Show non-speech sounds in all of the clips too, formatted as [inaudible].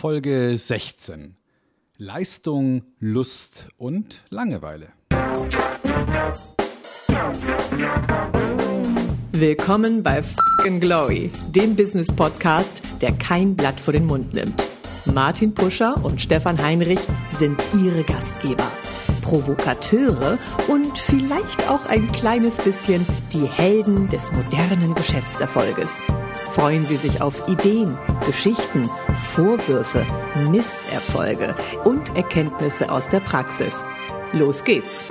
Folge 16. Leistung, Lust und Langeweile. Willkommen bei Fucking Glory, dem Business Podcast, der kein Blatt vor den Mund nimmt. Martin Puscher und Stefan Heinrich sind ihre Gastgeber. Provokateure und vielleicht auch ein kleines bisschen die Helden des modernen Geschäftserfolges. Freuen Sie sich auf Ideen, Geschichten, Vorwürfe, Misserfolge und Erkenntnisse aus der Praxis. Los geht's!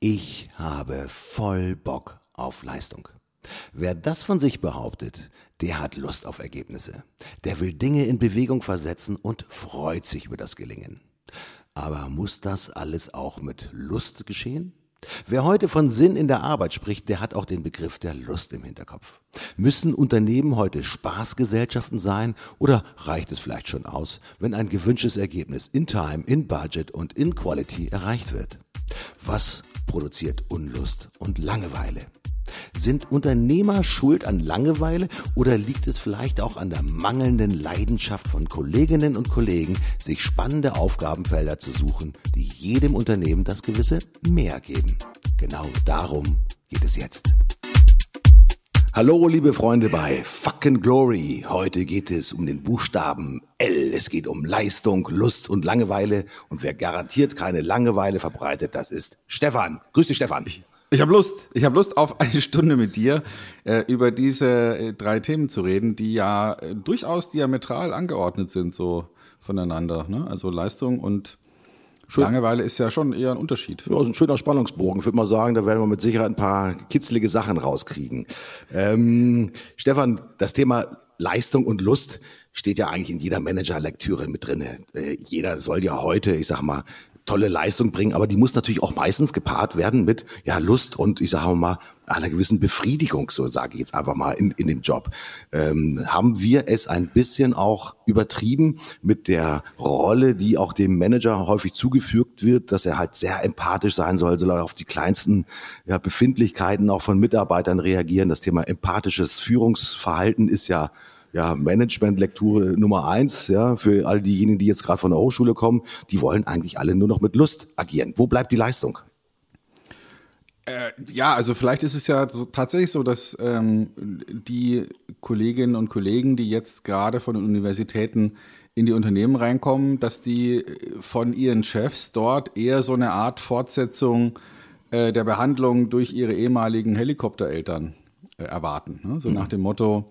Ich habe voll Bock auf Leistung. Wer das von sich behauptet, der hat Lust auf Ergebnisse. Der will Dinge in Bewegung versetzen und freut sich über das Gelingen. Aber muss das alles auch mit Lust geschehen? Wer heute von Sinn in der Arbeit spricht, der hat auch den Begriff der Lust im Hinterkopf. Müssen Unternehmen heute Spaßgesellschaften sein oder reicht es vielleicht schon aus, wenn ein gewünschtes Ergebnis in Time, in Budget und in Quality erreicht wird? Was produziert Unlust und Langeweile? Sind Unternehmer schuld an Langeweile oder liegt es vielleicht auch an der mangelnden Leidenschaft von Kolleginnen und Kollegen, sich spannende Aufgabenfelder zu suchen, die jedem Unternehmen das gewisse Mehr geben? Genau darum geht es jetzt. Hallo, liebe Freunde bei Fucking Glory. Heute geht es um den Buchstaben L. Es geht um Leistung, Lust und Langeweile. Und wer garantiert keine Langeweile verbreitet, das ist Stefan. Grüß dich, Stefan. Ich habe Lust, ich habe Lust auf eine Stunde mit dir äh, über diese äh, drei Themen zu reden, die ja äh, durchaus diametral angeordnet sind so voneinander. Ne? Also Leistung und Schön. Langeweile ist ja schon eher ein Unterschied. Ja, ist ein schöner Spannungsbogen. Ich würde mal sagen, da werden wir mit Sicherheit ein paar kitzlige Sachen rauskriegen. Ähm, Stefan, das Thema Leistung und Lust steht ja eigentlich in jeder Manager-Lektüre mit drinne. Äh, jeder soll ja heute, ich sag mal, tolle Leistung bringen, aber die muss natürlich auch meistens gepaart werden mit ja Lust und ich sage mal einer gewissen Befriedigung, so sage ich jetzt einfach mal in, in dem Job. Ähm, haben wir es ein bisschen auch übertrieben mit der Rolle, die auch dem Manager häufig zugefügt wird, dass er halt sehr empathisch sein soll, soll er auf die kleinsten ja, Befindlichkeiten auch von Mitarbeitern reagieren. Das Thema empathisches Führungsverhalten ist ja ja, Management-Lektüre Nummer eins, ja, für all diejenigen, die jetzt gerade von der Hochschule kommen, die wollen eigentlich alle nur noch mit Lust agieren. Wo bleibt die Leistung? Äh, ja, also vielleicht ist es ja so, tatsächlich so, dass ähm, die Kolleginnen und Kollegen, die jetzt gerade von den Universitäten in die Unternehmen reinkommen, dass die von ihren Chefs dort eher so eine Art Fortsetzung äh, der Behandlung durch ihre ehemaligen Helikoptereltern äh, erwarten. Ne? So mhm. nach dem Motto,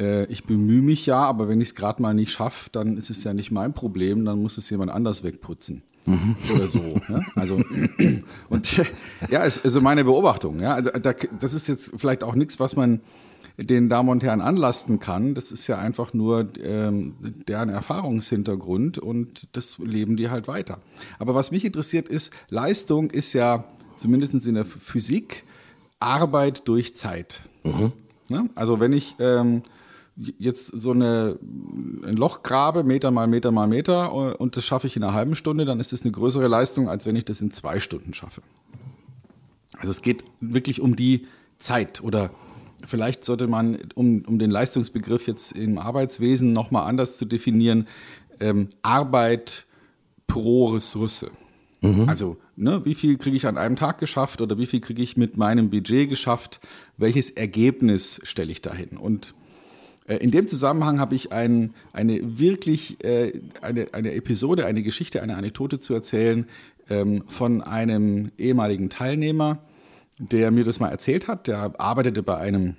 äh, ich bemühe mich ja, aber wenn ich es gerade mal nicht schaffe, dann ist es ja nicht mein Problem, dann muss es jemand anders wegputzen. Mhm. Oder so. Ne? Also, [clears throat] und ja, ist also meine Beobachtung. Ja? Das ist jetzt vielleicht auch nichts, was man den Damen und Herren anlasten kann. Das ist ja einfach nur ähm, deren Erfahrungshintergrund und das leben die halt weiter. Aber was mich interessiert ist, Leistung ist ja zumindest in der Physik Arbeit durch Zeit. Mhm. Ne? Also wenn ich ähm, jetzt so eine, ein Loch grabe, Meter mal Meter mal Meter, und das schaffe ich in einer halben Stunde, dann ist es eine größere Leistung, als wenn ich das in zwei Stunden schaffe. Also es geht wirklich um die Zeit oder vielleicht sollte man, um, um den Leistungsbegriff jetzt im Arbeitswesen nochmal anders zu definieren, ähm, Arbeit pro Ressource. Mhm. Also, ne, wie viel kriege ich an einem Tag geschafft oder wie viel kriege ich mit meinem Budget geschafft? Welches Ergebnis stelle ich dahin? Und in dem Zusammenhang habe ich ein, eine wirklich äh, eine, eine Episode, eine Geschichte, eine Anekdote zu erzählen ähm, von einem ehemaligen Teilnehmer, der mir das mal erzählt hat. Der arbeitete bei einem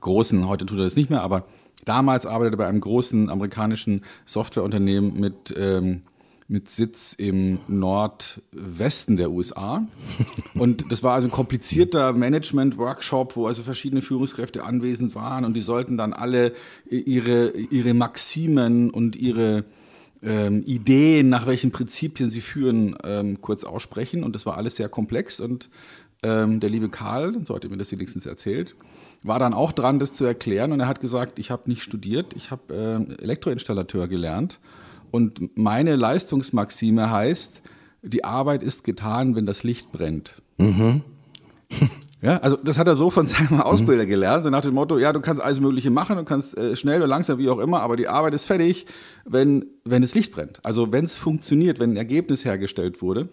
großen, heute tut er das nicht mehr, aber damals arbeitete bei einem großen amerikanischen Softwareunternehmen mit ähm, mit Sitz im Nordwesten der USA. Und das war also ein komplizierter Management-Workshop, wo also verschiedene Führungskräfte anwesend waren und die sollten dann alle ihre, ihre Maximen und ihre ähm, Ideen, nach welchen Prinzipien sie führen, ähm, kurz aussprechen. Und das war alles sehr komplex. Und ähm, der liebe Karl, so hat er mir das wenigstens erzählt, war dann auch dran, das zu erklären. Und er hat gesagt, ich habe nicht studiert, ich habe äh, Elektroinstallateur gelernt und meine Leistungsmaxime heißt, die Arbeit ist getan, wenn das Licht brennt. Mhm. [laughs] Ja, also das hat er so von seinem Ausbilder gelernt, so nach dem Motto, ja, du kannst alles Mögliche machen, du kannst äh, schnell oder langsam, wie auch immer, aber die Arbeit ist fertig, wenn, wenn es Licht brennt. Also wenn es funktioniert, wenn ein Ergebnis hergestellt wurde.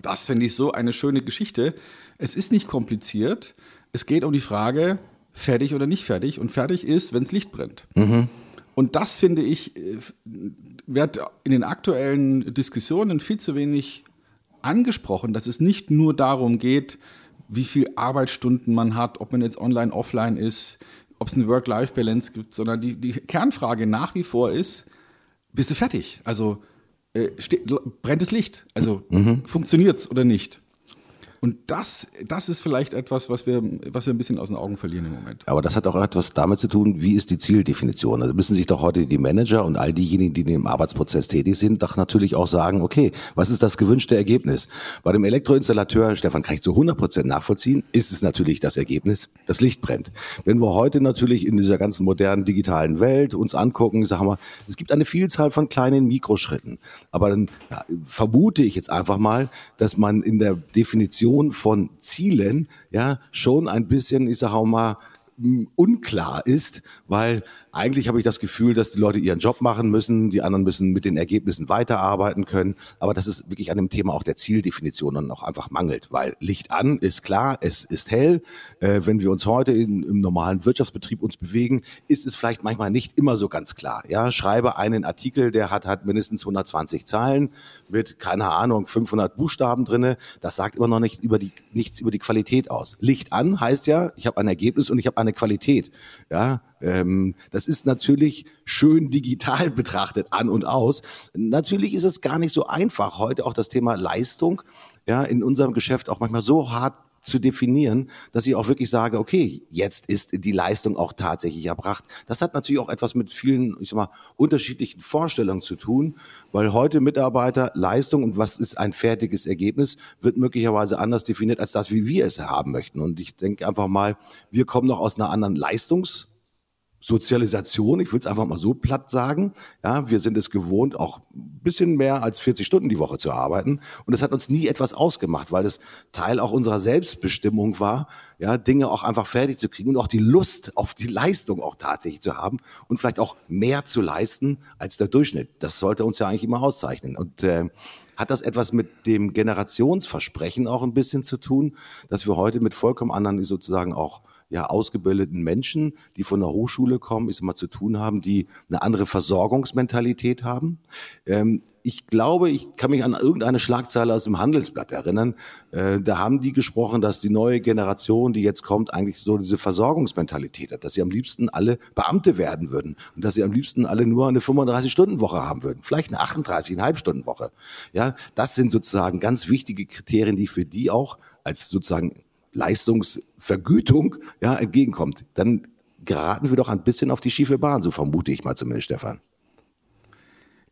Das finde ich so eine schöne Geschichte. Es ist nicht kompliziert. Es geht um die Frage, fertig oder nicht fertig. Und fertig ist, wenn es Licht brennt. Und das finde ich, äh, wird in den aktuellen Diskussionen viel zu wenig angesprochen, dass es nicht nur darum geht, wie viel Arbeitsstunden man hat, ob man jetzt online, offline ist, ob es eine Work-Life-Balance gibt, sondern die, die Kernfrage nach wie vor ist, bist du fertig? Also äh, steht, brennt das Licht? Also mhm. funktioniert es oder nicht? Und das, das ist vielleicht etwas, was wir, was wir ein bisschen aus den Augen verlieren im Moment. Aber das hat auch etwas damit zu tun, wie ist die Zieldefinition? Also müssen sich doch heute die Manager und all diejenigen, die im Arbeitsprozess tätig sind, doch natürlich auch sagen, okay, was ist das gewünschte Ergebnis? Bei dem Elektroinstallateur, Stefan, kann ich zu 100 Prozent nachvollziehen, ist es natürlich das Ergebnis, das Licht brennt. Wenn wir heute natürlich in dieser ganzen modernen digitalen Welt uns angucken, sagen wir, es gibt eine Vielzahl von kleinen Mikroschritten. Aber dann ja, vermute ich jetzt einfach mal, dass man in der Definition Definition von Zielen ja schon ein bisschen, ich sage auch mal, unklar ist, weil eigentlich habe ich das Gefühl, dass die Leute ihren Job machen müssen, die anderen müssen mit den Ergebnissen weiterarbeiten können, aber das ist wirklich an dem Thema auch der Zieldefinition dann auch einfach mangelt, weil Licht an ist klar, es ist hell. Äh, wenn wir uns heute in, im normalen Wirtschaftsbetrieb uns bewegen, ist es vielleicht manchmal nicht immer so ganz klar. Ja, schreibe einen Artikel, der hat hat mindestens 120 Zeilen mit keine Ahnung 500 Buchstaben drinne. Das sagt immer noch nicht über die nichts über die Qualität aus. Licht an heißt ja, ich habe ein Ergebnis und ich habe eine Qualität. Ja, ähm, das ist natürlich schön digital [laughs] betrachtet an und aus. Natürlich ist es gar nicht so einfach, heute auch das Thema Leistung ja, in unserem Geschäft auch manchmal so hart zu definieren, dass ich auch wirklich sage, okay, jetzt ist die Leistung auch tatsächlich erbracht. Das hat natürlich auch etwas mit vielen, ich sag mal, unterschiedlichen Vorstellungen zu tun, weil heute Mitarbeiter Leistung und was ist ein fertiges Ergebnis, wird möglicherweise anders definiert als das, wie wir es haben möchten. Und ich denke einfach mal, wir kommen noch aus einer anderen Leistungs- Sozialisation, ich will es einfach mal so platt sagen. Ja, wir sind es gewohnt, auch ein bisschen mehr als 40 Stunden die Woche zu arbeiten. Und es hat uns nie etwas ausgemacht, weil es Teil auch unserer Selbstbestimmung war, ja, Dinge auch einfach fertig zu kriegen und auch die Lust auf die Leistung auch tatsächlich zu haben und vielleicht auch mehr zu leisten als der Durchschnitt. Das sollte uns ja eigentlich immer auszeichnen. Und äh, hat das etwas mit dem Generationsversprechen auch ein bisschen zu tun, dass wir heute mit vollkommen anderen sozusagen auch ja, ausgebildeten Menschen, die von der Hochschule kommen, ist immer zu tun haben, die eine andere Versorgungsmentalität haben. Ähm, ich glaube, ich kann mich an irgendeine Schlagzeile aus dem Handelsblatt erinnern. Äh, da haben die gesprochen, dass die neue Generation, die jetzt kommt, eigentlich so diese Versorgungsmentalität hat, dass sie am liebsten alle Beamte werden würden und dass sie am liebsten alle nur eine 35-Stunden-Woche haben würden, vielleicht eine 38,5-Stunden-Woche. Ja, das sind sozusagen ganz wichtige Kriterien, die für die auch als sozusagen Leistungsvergütung ja, entgegenkommt, dann geraten wir doch ein bisschen auf die schiefe Bahn, so vermute ich mal zumindest, Stefan.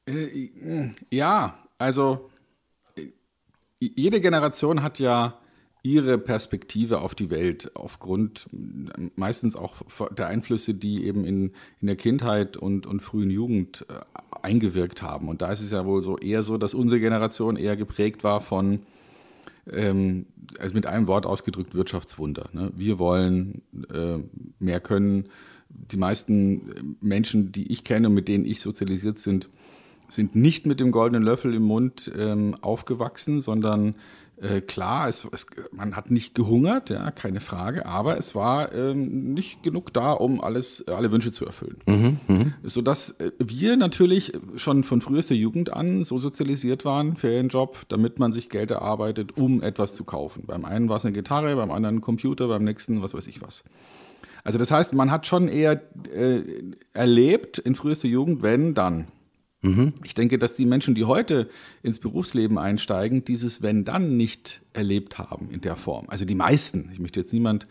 Äh, ja, also äh, jede Generation hat ja ihre Perspektive auf die Welt aufgrund meistens auch der Einflüsse, die eben in, in der Kindheit und, und frühen Jugend äh, eingewirkt haben. Und da ist es ja wohl so eher so, dass unsere Generation eher geprägt war von ähm, also mit einem Wort ausgedrückt Wirtschaftswunder. Ne? Wir wollen äh, mehr können. Die meisten Menschen, die ich kenne und mit denen ich sozialisiert sind, sind nicht mit dem goldenen Löffel im Mund ähm, aufgewachsen, sondern äh, klar, es, es, man hat nicht gehungert, ja, keine Frage, aber es war ähm, nicht genug da, um alles, alle Wünsche zu erfüllen. Mhm, mh. Sodass äh, wir natürlich schon von frühester Jugend an so sozialisiert waren, Ferienjob, damit man sich Geld erarbeitet, um etwas zu kaufen. Beim einen war es eine Gitarre, beim anderen ein Computer, beim nächsten was weiß ich was. Also das heißt, man hat schon eher äh, erlebt in frühester Jugend, wenn dann. Mhm. Ich denke, dass die Menschen, die heute ins Berufsleben einsteigen, dieses Wenn dann nicht erlebt haben in der Form. Also die meisten. Ich möchte jetzt niemand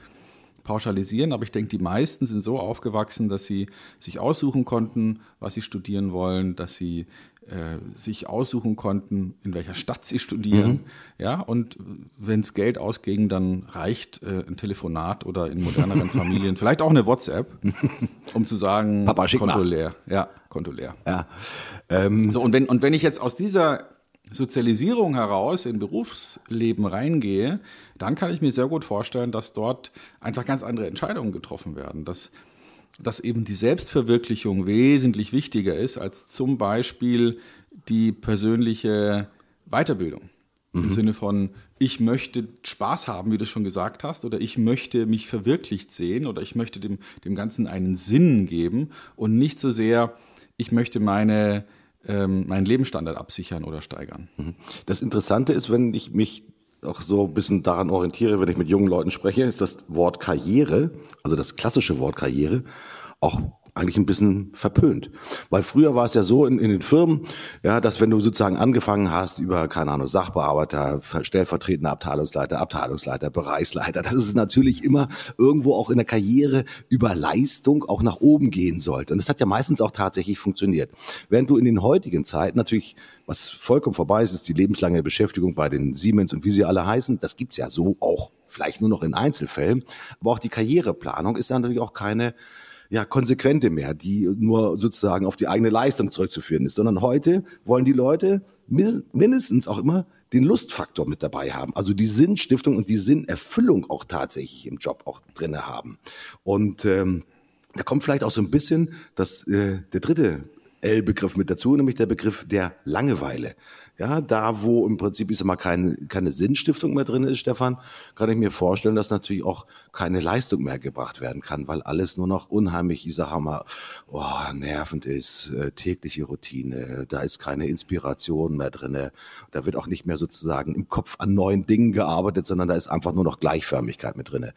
pauschalisieren, aber ich denke, die meisten sind so aufgewachsen, dass sie sich aussuchen konnten, was sie studieren wollen, dass sie äh, sich aussuchen konnten, in welcher Stadt sie studieren. Mhm. Ja, und wenn es Geld ausging, dann reicht äh, ein Telefonat oder in moderneren [laughs] Familien vielleicht auch eine WhatsApp, um zu sagen, Papa, schick Konto leer. Ja, Konto leer. Ja. Ähm. So, und wenn, und wenn ich jetzt aus dieser Sozialisierung heraus in Berufsleben reingehe, dann kann ich mir sehr gut vorstellen, dass dort einfach ganz andere Entscheidungen getroffen werden, dass, dass eben die Selbstverwirklichung wesentlich wichtiger ist als zum Beispiel die persönliche Weiterbildung. Mhm. Im Sinne von, ich möchte Spaß haben, wie du schon gesagt hast, oder ich möchte mich verwirklicht sehen oder ich möchte dem, dem Ganzen einen Sinn geben und nicht so sehr, ich möchte meine, ähm, meinen Lebensstandard absichern oder steigern. Mhm. Das Interessante ist, wenn ich mich auch so ein bisschen daran orientiere, wenn ich mit jungen Leuten spreche, ist das Wort Karriere, also das klassische Wort Karriere, auch eigentlich ein bisschen verpönt. Weil früher war es ja so in, in den Firmen, ja, dass wenn du sozusagen angefangen hast über, keine Ahnung, Sachbearbeiter, stellvertretender Abteilungsleiter, Abteilungsleiter, Bereichsleiter, [laughs] dass es natürlich immer irgendwo auch in der Karriere über Leistung auch nach oben gehen sollte. Und das hat ja meistens auch tatsächlich funktioniert. Während du in den heutigen Zeiten natürlich, was vollkommen vorbei ist, ist die lebenslange Beschäftigung bei den Siemens und wie sie alle heißen. Das gibt's ja so auch, vielleicht nur noch in Einzelfällen. Aber auch die Karriereplanung ist ja natürlich auch keine ja, konsequente mehr, die nur sozusagen auf die eigene Leistung zurückzuführen ist, sondern heute wollen die Leute mindestens auch immer den Lustfaktor mit dabei haben, also die Sinnstiftung und die Sinnerfüllung auch tatsächlich im Job auch drinne haben. Und ähm, da kommt vielleicht auch so ein bisschen das, äh, der dritte L-Begriff mit dazu, nämlich der Begriff der Langeweile. Ja, da wo im Prinzip ist immer keine, keine Sinnstiftung mehr drin ist, Stefan, kann ich mir vorstellen, dass natürlich auch keine Leistung mehr gebracht werden kann, weil alles nur noch unheimlich, ich sage mal, oh, nervend ist, äh, tägliche Routine, da ist keine Inspiration mehr drinne, da wird auch nicht mehr sozusagen im Kopf an neuen Dingen gearbeitet, sondern da ist einfach nur noch Gleichförmigkeit mit drinne.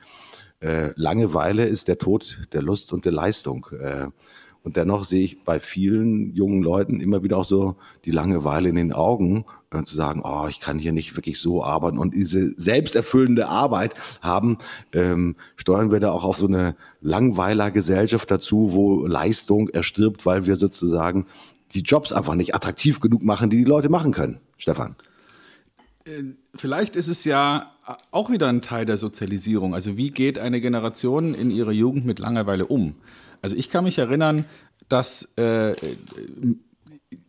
Äh, Langeweile ist der Tod der Lust und der Leistung. Äh, und dennoch sehe ich bei vielen jungen Leuten immer wieder auch so die Langeweile in den Augen, äh, zu sagen, oh, ich kann hier nicht wirklich so arbeiten und diese selbsterfüllende Arbeit haben, ähm, steuern wir da auch auf so eine Langweiler-Gesellschaft dazu, wo Leistung erstirbt, weil wir sozusagen die Jobs einfach nicht attraktiv genug machen, die die Leute machen können. Stefan. Äh, vielleicht ist es ja auch wieder ein Teil der Sozialisierung. Also wie geht eine Generation in ihrer Jugend mit Langeweile um? Also ich kann mich erinnern, dass äh,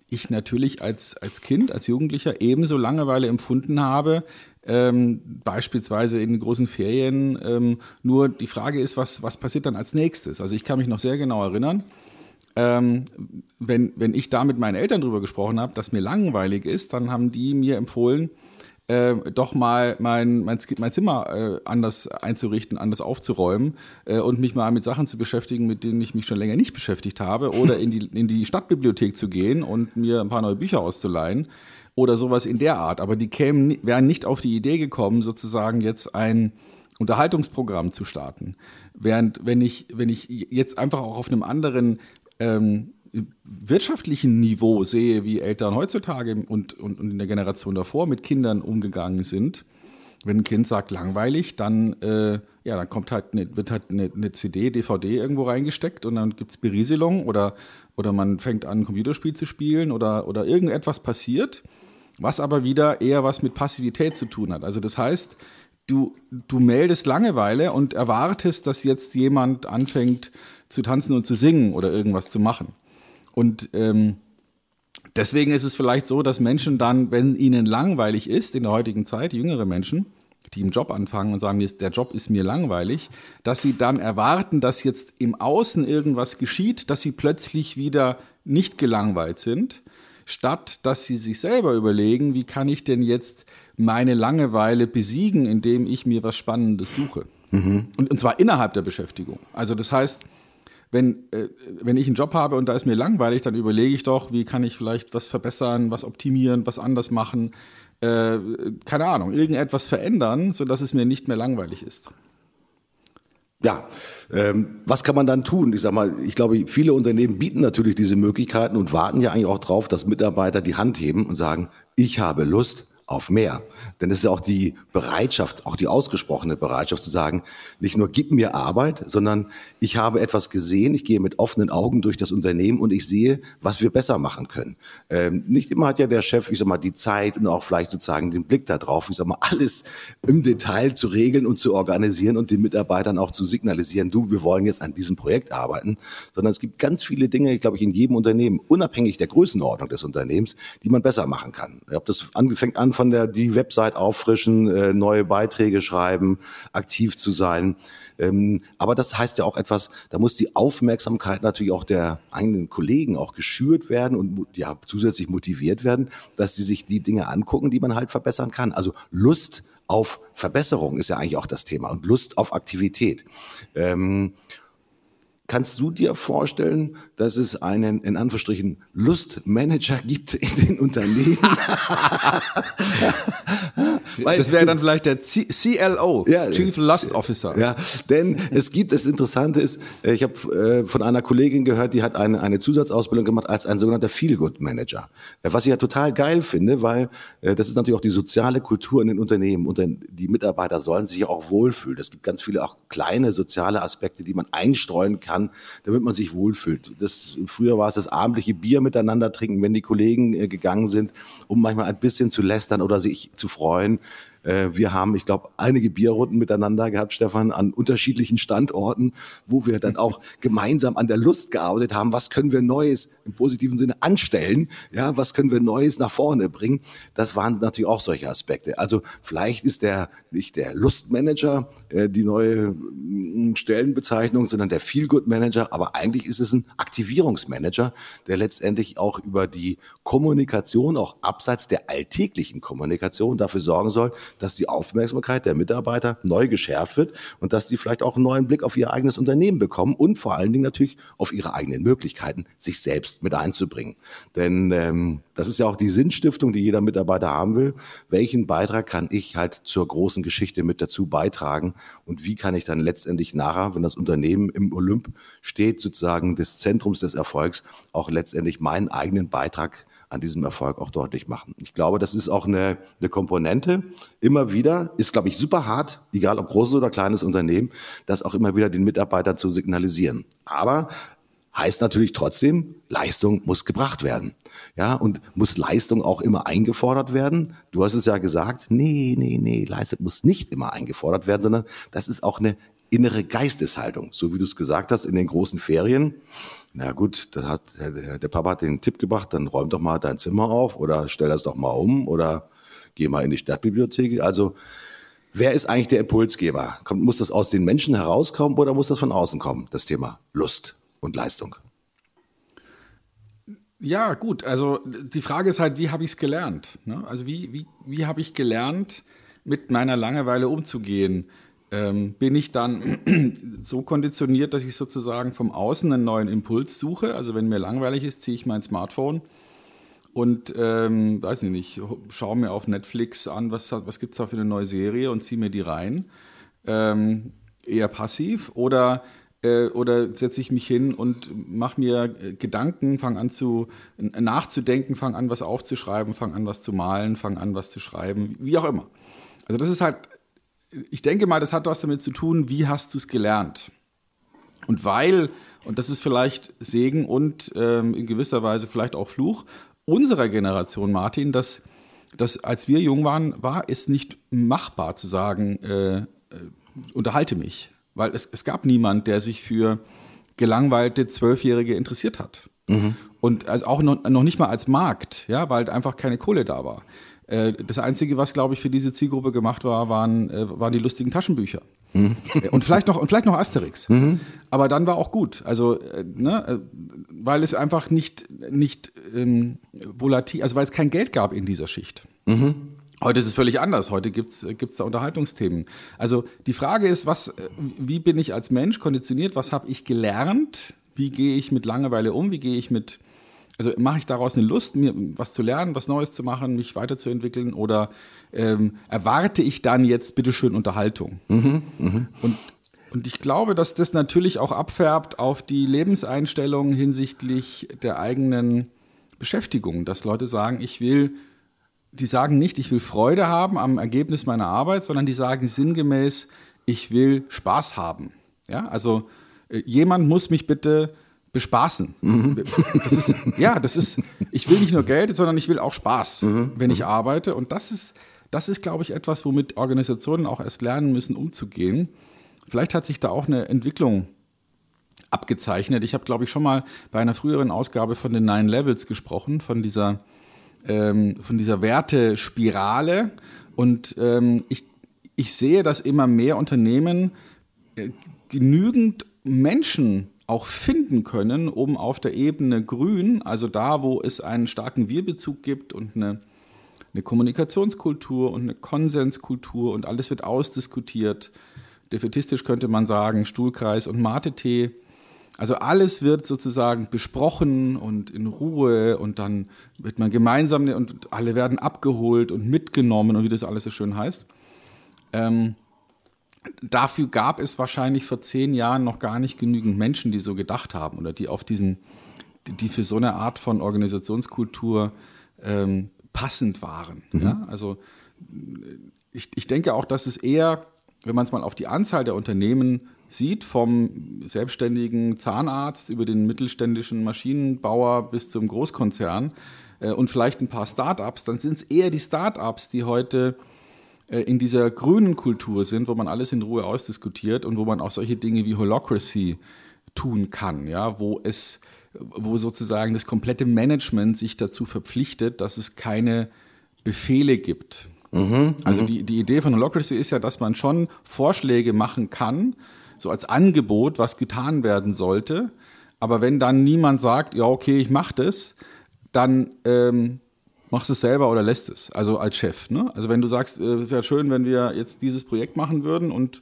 ich natürlich als, als Kind, als Jugendlicher ebenso Langeweile empfunden habe, ähm, beispielsweise in großen Ferien. Ähm, nur die Frage ist, was, was passiert dann als nächstes? Also ich kann mich noch sehr genau erinnern, ähm, wenn, wenn ich da mit meinen Eltern drüber gesprochen habe, dass mir langweilig ist, dann haben die mir empfohlen, äh, doch mal mein, mein, mein Zimmer äh, anders einzurichten, anders aufzuräumen äh, und mich mal mit Sachen zu beschäftigen, mit denen ich mich schon länger nicht beschäftigt habe oder in die, [laughs] in die Stadtbibliothek zu gehen und mir ein paar neue Bücher auszuleihen oder sowas in der Art. Aber die kämen, wären nicht auf die Idee gekommen, sozusagen jetzt ein Unterhaltungsprogramm zu starten. Während wenn ich, wenn ich jetzt einfach auch auf einem anderen ähm, wirtschaftlichen Niveau sehe, wie Eltern heutzutage und, und, und in der Generation davor mit Kindern umgegangen sind, wenn ein Kind sagt langweilig, dann, äh, ja, dann kommt halt eine, wird halt eine, eine CD, DVD irgendwo reingesteckt und dann gibt's Berieselung oder, oder man fängt an, ein Computerspiel zu spielen oder, oder irgendetwas passiert, was aber wieder eher was mit Passivität zu tun hat. Also das heißt, du, du meldest Langeweile und erwartest, dass jetzt jemand anfängt zu tanzen und zu singen oder irgendwas zu machen. Und ähm, deswegen ist es vielleicht so, dass Menschen dann, wenn ihnen langweilig ist, in der heutigen Zeit, jüngere Menschen, die im Job anfangen und sagen, der Job ist mir langweilig, dass sie dann erwarten, dass jetzt im Außen irgendwas geschieht, dass sie plötzlich wieder nicht gelangweilt sind, statt dass sie sich selber überlegen, wie kann ich denn jetzt meine Langeweile besiegen, indem ich mir was Spannendes suche. Mhm. Und, und zwar innerhalb der Beschäftigung. Also das heißt, wenn, äh, wenn ich einen Job habe und da ist mir langweilig, dann überlege ich doch, wie kann ich vielleicht was verbessern, was optimieren, was anders machen, äh, keine Ahnung, irgendetwas verändern, sodass es mir nicht mehr langweilig ist. Ja, ähm, was kann man dann tun? Ich sag mal, ich glaube, viele Unternehmen bieten natürlich diese Möglichkeiten und warten ja eigentlich auch drauf, dass Mitarbeiter die Hand heben und sagen, ich habe Lust, auf mehr. Denn es ist ja auch die Bereitschaft, auch die ausgesprochene Bereitschaft zu sagen, nicht nur gib mir Arbeit, sondern ich habe etwas gesehen, ich gehe mit offenen Augen durch das Unternehmen und ich sehe, was wir besser machen können. Ähm, nicht immer hat ja der Chef, ich sag mal, die Zeit und auch vielleicht sozusagen den Blick darauf, ich sag mal, alles im Detail zu regeln und zu organisieren und den Mitarbeitern auch zu signalisieren, du, wir wollen jetzt an diesem Projekt arbeiten, sondern es gibt ganz viele Dinge, glaube ich, in jedem Unternehmen, unabhängig der Größenordnung des Unternehmens, die man besser machen kann. Ich habe das fängt an von der die Website auffrischen, äh, neue Beiträge schreiben, aktiv zu sein. Ähm, aber das heißt ja auch etwas, da muss die Aufmerksamkeit natürlich auch der eigenen Kollegen auch geschürt werden und ja zusätzlich motiviert werden, dass sie sich die Dinge angucken, die man halt verbessern kann. Also Lust auf Verbesserung ist ja eigentlich auch das Thema und Lust auf Aktivität. Ähm, Kannst du dir vorstellen, dass es einen, in Anführungsstrichen, Lustmanager gibt in den Unternehmen? [laughs] [laughs] das wäre dann vielleicht der C CLO, ja, Chief Lust Officer. Ja, denn es gibt, das Interessante ist, äh, ich habe äh, von einer Kollegin gehört, die hat eine, eine Zusatzausbildung gemacht als ein sogenannter Feel-Good-Manager. Was ich ja total geil finde, weil äh, das ist natürlich auch die soziale Kultur in den Unternehmen und die Mitarbeiter sollen sich auch wohlfühlen. Es gibt ganz viele auch kleine soziale Aspekte, die man einstreuen kann, damit man sich wohlfühlt. Das, früher war es das abendliche Bier miteinander trinken, wenn die Kollegen gegangen sind, um manchmal ein bisschen zu lästern oder sich zu freuen. Äh, wir haben, ich glaube, einige Bierrunden miteinander gehabt, Stefan, an unterschiedlichen Standorten, wo wir dann auch [laughs] gemeinsam an der Lust gearbeitet haben. Was können wir Neues im positiven Sinne anstellen? Ja, was können wir Neues nach vorne bringen? Das waren natürlich auch solche Aspekte. Also vielleicht ist der nicht der Lustmanager äh, die neue mm, Stellenbezeichnung, sondern der Feelgood Manager. Aber eigentlich ist es ein Aktivierungsmanager, der letztendlich auch über die Kommunikation, auch abseits der alltäglichen Kommunikation, dafür sorgen soll, dass die Aufmerksamkeit der Mitarbeiter neu geschärft wird und dass sie vielleicht auch einen neuen Blick auf ihr eigenes Unternehmen bekommen und vor allen Dingen natürlich auf ihre eigenen Möglichkeiten, sich selbst mit einzubringen. Denn ähm, das ist ja auch die Sinnstiftung, die jeder Mitarbeiter haben will. Welchen Beitrag kann ich halt zur großen Geschichte mit dazu beitragen und wie kann ich dann letztendlich nachher, wenn das Unternehmen im Olymp steht, sozusagen des Zentrums des Erfolgs, auch letztendlich meinen eigenen Beitrag an diesem Erfolg auch deutlich machen. Ich glaube, das ist auch eine, eine Komponente. Immer wieder ist, glaube ich, super hart, egal ob großes oder kleines Unternehmen, das auch immer wieder den Mitarbeitern zu signalisieren. Aber heißt natürlich trotzdem, Leistung muss gebracht werden. Ja, und muss Leistung auch immer eingefordert werden? Du hast es ja gesagt, nee, nee, nee, Leistung muss nicht immer eingefordert werden, sondern das ist auch eine innere Geisteshaltung, so wie du es gesagt hast in den großen Ferien na gut, das hat, der, Papa hat den Tipp gebracht, dann räum doch mal dein Zimmer auf oder stell das doch mal um oder geh mal in die Stadtbibliothek. Also wer ist eigentlich der Impulsgeber? Kommt, muss das aus den Menschen herauskommen oder muss das von außen kommen, das Thema Lust und Leistung? Ja, gut. Also die Frage ist halt, wie habe ich es gelernt? Ne? Also wie, wie, wie habe ich gelernt, mit meiner Langeweile umzugehen? ähm, bin ich dann [clears throat] so konditioniert, dass ich sozusagen vom Außen einen neuen Impuls suche. Also wenn mir langweilig ist, ziehe ich mein Smartphone und ähm, weiß ich nicht, schaue mir auf Netflix an, was, was gibt es da für eine neue Serie und ziehe mir die rein. Ähm, eher passiv oder äh, oder setze ich mich hin und mache mir äh, Gedanken, fange an zu nachzudenken, fange an was aufzuschreiben, fange an was zu malen, fange an was zu schreiben, wie auch immer. Also das ist halt ich denke mal, das hat was damit zu tun, wie hast du es gelernt? Und weil, und das ist vielleicht Segen und ähm, in gewisser Weise vielleicht auch Fluch unserer Generation, Martin, dass, dass als wir jung waren, war es nicht machbar zu sagen, äh, äh, unterhalte mich. Weil es, es gab niemand, der sich für gelangweilte Zwölfjährige interessiert hat. Mhm. Und also auch noch, noch nicht mal als Markt, ja, weil einfach keine Kohle da war. Äh, das Einzige, was, glaube ich, für diese Zielgruppe gemacht war, waren, äh, waren die lustigen Taschenbücher. Mhm. Und vielleicht noch und vielleicht noch Asterix. Mhm. Aber dann war auch gut. Also, äh, ne, weil es einfach nicht, nicht ähm, volatil, also weil es kein Geld gab in dieser Schicht. Mhm. Heute ist es völlig anders. Heute gibt's gibt's da Unterhaltungsthemen. Also die Frage ist, was, wie bin ich als Mensch konditioniert? Was habe ich gelernt? Wie gehe ich mit Langeweile um? Wie gehe ich mit also mache ich daraus eine Lust, mir was zu lernen, was Neues zu machen, mich weiterzuentwickeln oder ähm, erwarte ich dann jetzt bitteschön Unterhaltung? Mhm, mh. Und und ich glaube, dass das natürlich auch abfärbt auf die Lebenseinstellung hinsichtlich der eigenen Beschäftigung, dass Leute sagen, ich will die sagen nicht, ich will Freude haben am Ergebnis meiner Arbeit, sondern die sagen sinngemäß, ich will Spaß haben. Ja, also äh, jemand muss mich bitte bespaßen. Mhm. Das ist, ja, das ist, ich will nicht nur Geld, sondern ich will auch Spaß, mhm. wenn ich arbeite. Und das ist, das ist, glaube ich, etwas, womit Organisationen auch erst lernen müssen, umzugehen. Vielleicht hat sich da auch eine Entwicklung abgezeichnet. Ich habe, glaube ich, schon mal bei einer früheren Ausgabe von den Nine Levels gesprochen, von dieser, ähm, von dieser Wertespirale. Und ähm, ich, ich sehe, dass immer mehr Unternehmen äh, genügend Menschen auch finden können, um auf der Ebene Grün, also da, wo es einen starken Wir-Bezug gibt und eine, eine Kommunikationskultur und eine Konsenskultur und alles wird ausdiskutiert. Defetistisch könnte man sagen, Stuhlkreis und Mate-Tee. Also alles wird sozusagen besprochen und in Ruhe und dann wird man gemeinsam und alle werden abgeholt und mitgenommen und wie das alles so schön heißt. Ähm, dafür gab es wahrscheinlich vor zehn Jahren noch gar nicht genügend Menschen, die so gedacht haben oder die auf diesen, die für so eine Art von Organisationskultur ähm, passend waren. Mhm. Ja? Also ich, ich denke auch, dass es eher, wenn man es mal auf die Anzahl der Unternehmen sieht, vom selbstständigen Zahnarzt über den mittelständischen Maschinenbauer bis zum Großkonzern äh, und vielleicht ein paar Startups, dann sind es eher die Startups, die heute äh, in dieser grünen Kultur sind, wo man alles in Ruhe ausdiskutiert und wo man auch solche Dinge wie Holocracy tun kann, ja, wo es, wo sozusagen das komplette Management sich dazu verpflichtet, dass es keine Befehle gibt. Mhm, also mhm. die, die Idee von Holocracy ist ja, dass man schon Vorschläge machen kann, so als Angebot, was getan werden sollte. Aber wenn dann niemand sagt, ja, okay, ich mache das, dann ähm, machst du es selber oder lässt es, also als Chef. Ne? Also wenn du sagst, äh, es wäre schön, wenn wir jetzt dieses Projekt machen würden und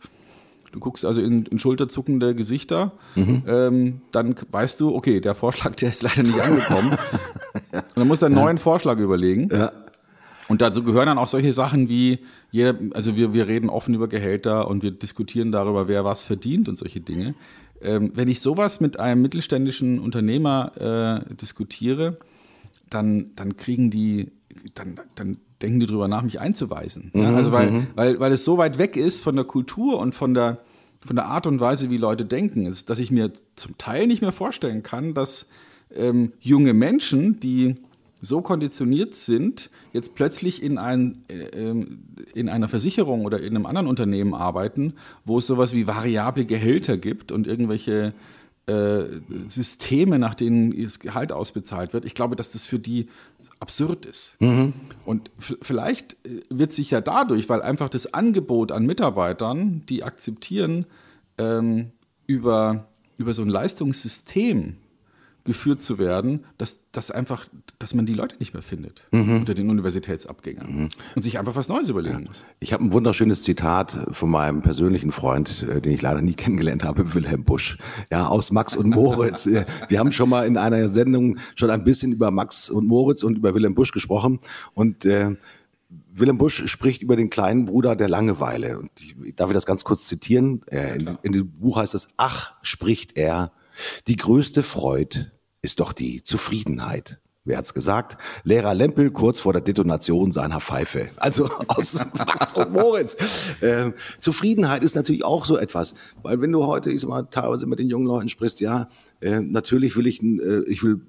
du guckst also in, in schulterzuckende Gesichter, mhm. ähm, dann weißt du, okay, der Vorschlag, [laughs] der ist leider nicht angekommen. [laughs] und dann musst du einen neuen Vorschlag überlegen. Ja. Und dazu gehören dann auch solche Sachen wie, jeder, also wir, wir reden offen über Gehälter und wir diskutieren darüber, wer was verdient und solche Dinge. Ähm, wenn ich sowas mit einem mittelständischen Unternehmer äh, diskutiere, dann, dann kriegen die, dann, dann denken die drüber nach, mich einzuweisen. Mhm, also weil, mhm. weil, weil es so weit weg ist von der Kultur und von der, von der Art und Weise, wie Leute denken, ist, dass ich mir zum Teil nicht mehr vorstellen kann, dass ähm, junge Menschen, die so konditioniert sind, jetzt plötzlich in, ein, äh, ähm, in einer Versicherung oder in einem anderen Unternehmen arbeiten, wo es sowas wie variable Gehälter gibt und irgendwelche äh, Systeme, nach denen das Gehalt ausbezahlt wird. Ich glaube, dass das für die absurd ist. Mhm. Und vielleicht äh, wird sich ja dadurch, weil einfach das Angebot an Mitarbeitern, die akzeptieren, ähm, über, über so ein Leistungssystem geführt zu werden, dass, dass einfach, dass man die Leute nicht mehr findet mhm. unter den Universitätsabgängern mhm. und sich einfach was Neues überlegen muss. Ich habe ein wunderschönes Zitat von meinem persönlichen Freund, äh, den ich leider nie [laughs] kennengelernt habe, Wilhelm Busch, ja aus Max und Moritz. Äh, wir haben schon mal in einer Sendung schon ein bisschen über Max und Moritz und über Wilhelm Busch gesprochen und äh, Willem Busch spricht über den kleinen Bruder der Langeweile. Und ich, darf ich das ganz kurz zitieren? Äh, in, in dem Buch heißt es, ach, spricht er, die größte Freud ist doch die Zufriedenheit. Wer hat's gesagt? Lehrer Lempel kurz vor der Detonation seiner Pfeife. Also [laughs] aus Max und Moritz. Äh, Zufriedenheit ist natürlich auch so etwas, weil wenn du heute, ich sag mal, teilweise mit den jungen Leuten sprichst, ja, äh, natürlich will ich, äh, ich will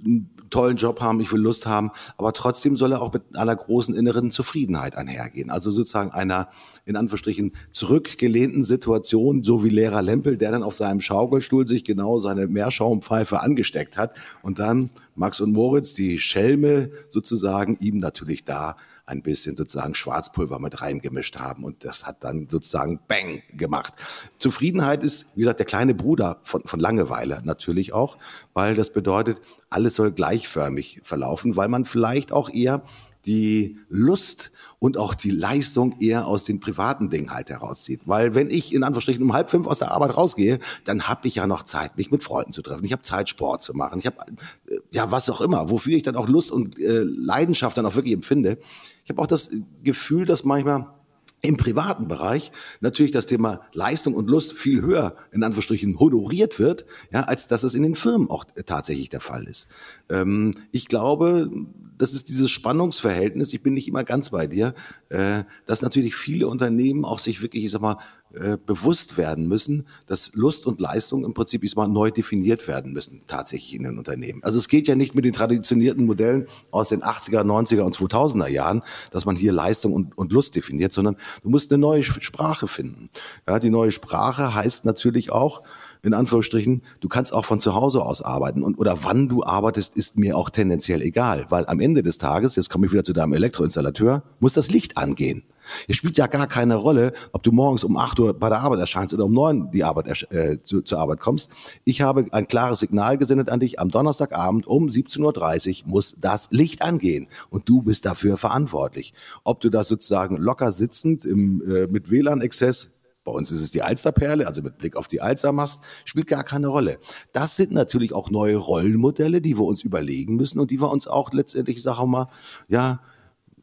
tollen Job haben, ich will Lust haben, aber trotzdem soll er auch mit einer großen inneren Zufriedenheit einhergehen. Also sozusagen einer, in Anführungsstrichen, zurückgelehnten Situation, so wie Lehrer Lempel, der dann auf seinem Schaukelstuhl sich genau seine Meerschaumpfeife angesteckt hat und dann Max und Moritz, die Schelme sozusagen, ihm natürlich da ein bisschen sozusagen Schwarzpulver mit reingemischt haben und das hat dann sozusagen Bang gemacht. Zufriedenheit ist, wie gesagt, der kleine Bruder von, von Langeweile natürlich auch, weil das bedeutet, alles soll gleichförmig verlaufen, weil man vielleicht auch eher die Lust und auch die Leistung eher aus den privaten Dingen halt herauszieht. Weil wenn ich in Anführungsstrichen um halb fünf aus der Arbeit rausgehe, dann habe ich ja noch Zeit, mich mit Freunden zu treffen. Ich habe Zeit, Sport zu machen. Ich habe äh, ja was auch immer, wofür ich dann auch Lust und äh, Leidenschaft dann auch wirklich empfinde. Ich habe auch das Gefühl, dass manchmal im privaten Bereich natürlich das Thema Leistung und Lust viel höher in Anführungsstrichen honoriert wird, ja, als dass es in den Firmen auch tatsächlich der Fall ist. Ähm, ich glaube, das ist dieses Spannungsverhältnis. Ich bin nicht immer ganz bei dir, äh, dass natürlich viele Unternehmen auch sich wirklich, ich sag mal, äh, bewusst werden müssen, dass Lust und Leistung im Prinzip ist mal neu definiert werden müssen, tatsächlich in den Unternehmen. Also es geht ja nicht mit den traditionierten Modellen aus den 80er, 90er und 2000er Jahren, dass man hier Leistung und, und Lust definiert, sondern du musst eine neue Sprache finden. Ja, die neue Sprache heißt natürlich auch, in Anführungsstrichen, du kannst auch von zu Hause aus arbeiten und oder wann du arbeitest, ist mir auch tendenziell egal, weil am Ende des Tages, jetzt komme ich wieder zu deinem Elektroinstallateur, muss das Licht angehen. Es spielt ja gar keine Rolle, ob du morgens um 8 Uhr bei der Arbeit erscheinst oder um 9 die Arbeit, äh, zu, zur Arbeit kommst. Ich habe ein klares Signal gesendet an dich. Am Donnerstagabend um 17.30 Uhr muss das Licht angehen und du bist dafür verantwortlich. Ob du das sozusagen locker sitzend im, äh, mit WLAN-Exzess bei uns ist es die Alsterperle, also mit Blick auf die Alster machst, spielt gar keine Rolle. Das sind natürlich auch neue Rollenmodelle, die wir uns überlegen müssen und die wir uns auch letztendlich, ich sage mal, ja,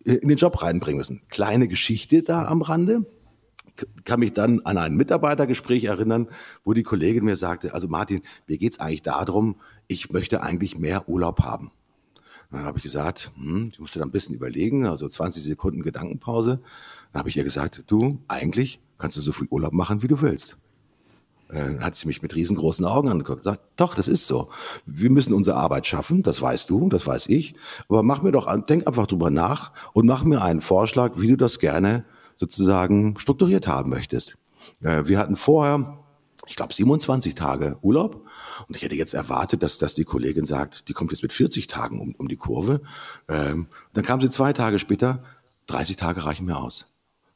in den Job reinbringen müssen. Kleine Geschichte da am Rande. Kann mich dann an ein Mitarbeitergespräch erinnern, wo die Kollegin mir sagte, also Martin, mir geht's eigentlich darum, ich möchte eigentlich mehr Urlaub haben. Dann habe ich gesagt, hm, ich musste da ein bisschen überlegen, also 20 Sekunden Gedankenpause. Dann habe ich ihr gesagt, du, eigentlich kannst du so viel Urlaub machen, wie du willst. Dann hat sie mich mit riesengroßen Augen angeguckt und gesagt, doch, das ist so. Wir müssen unsere Arbeit schaffen, das weißt du, das weiß ich. Aber mach mir doch, denk einfach drüber nach und mach mir einen Vorschlag, wie du das gerne sozusagen strukturiert haben möchtest. Wir hatten vorher, ich glaube, 27 Tage Urlaub. Und ich hätte jetzt erwartet, dass, dass die Kollegin sagt, die kommt jetzt mit 40 Tagen um, um die Kurve. Ähm, dann kam sie zwei Tage später, 30 Tage reichen mir aus.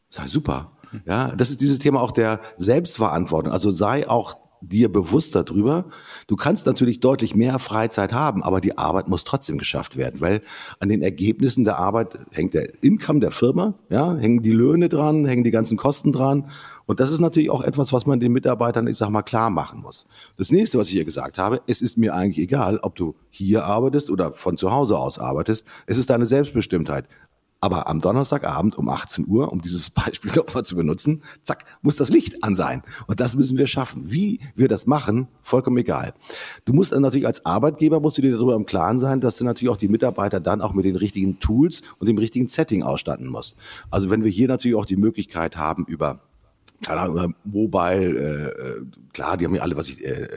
Sag, super. Ja, das ist dieses Thema auch der Selbstverantwortung. Also sei auch dir bewusst darüber. Du kannst natürlich deutlich mehr Freizeit haben, aber die Arbeit muss trotzdem geschafft werden, weil an den Ergebnissen der Arbeit hängt der Income der Firma, ja, hängen die Löhne dran, hängen die ganzen Kosten dran. Und das ist natürlich auch etwas, was man den Mitarbeitern, ich sag mal, klar machen muss. Das nächste, was ich hier gesagt habe, es ist mir eigentlich egal, ob du hier arbeitest oder von zu Hause aus arbeitest. Es ist deine Selbstbestimmtheit. Aber am Donnerstagabend um 18 Uhr, um dieses [laughs] Beispiel nochmal zu benutzen, zack, muss das Licht an sein. Und das müssen wir schaffen. Wie wir das machen, vollkommen egal. Du musst natürlich als Arbeitgeber, musst du dir darüber im Klaren sein, dass du natürlich auch die Mitarbeiter dann auch mit den richtigen Tools und dem richtigen Setting ausstatten musst. Also wenn wir hier natürlich auch die Möglichkeit haben, über keine Ahnung, Mobile, äh, äh, klar, die haben ja alle, was ich, äh,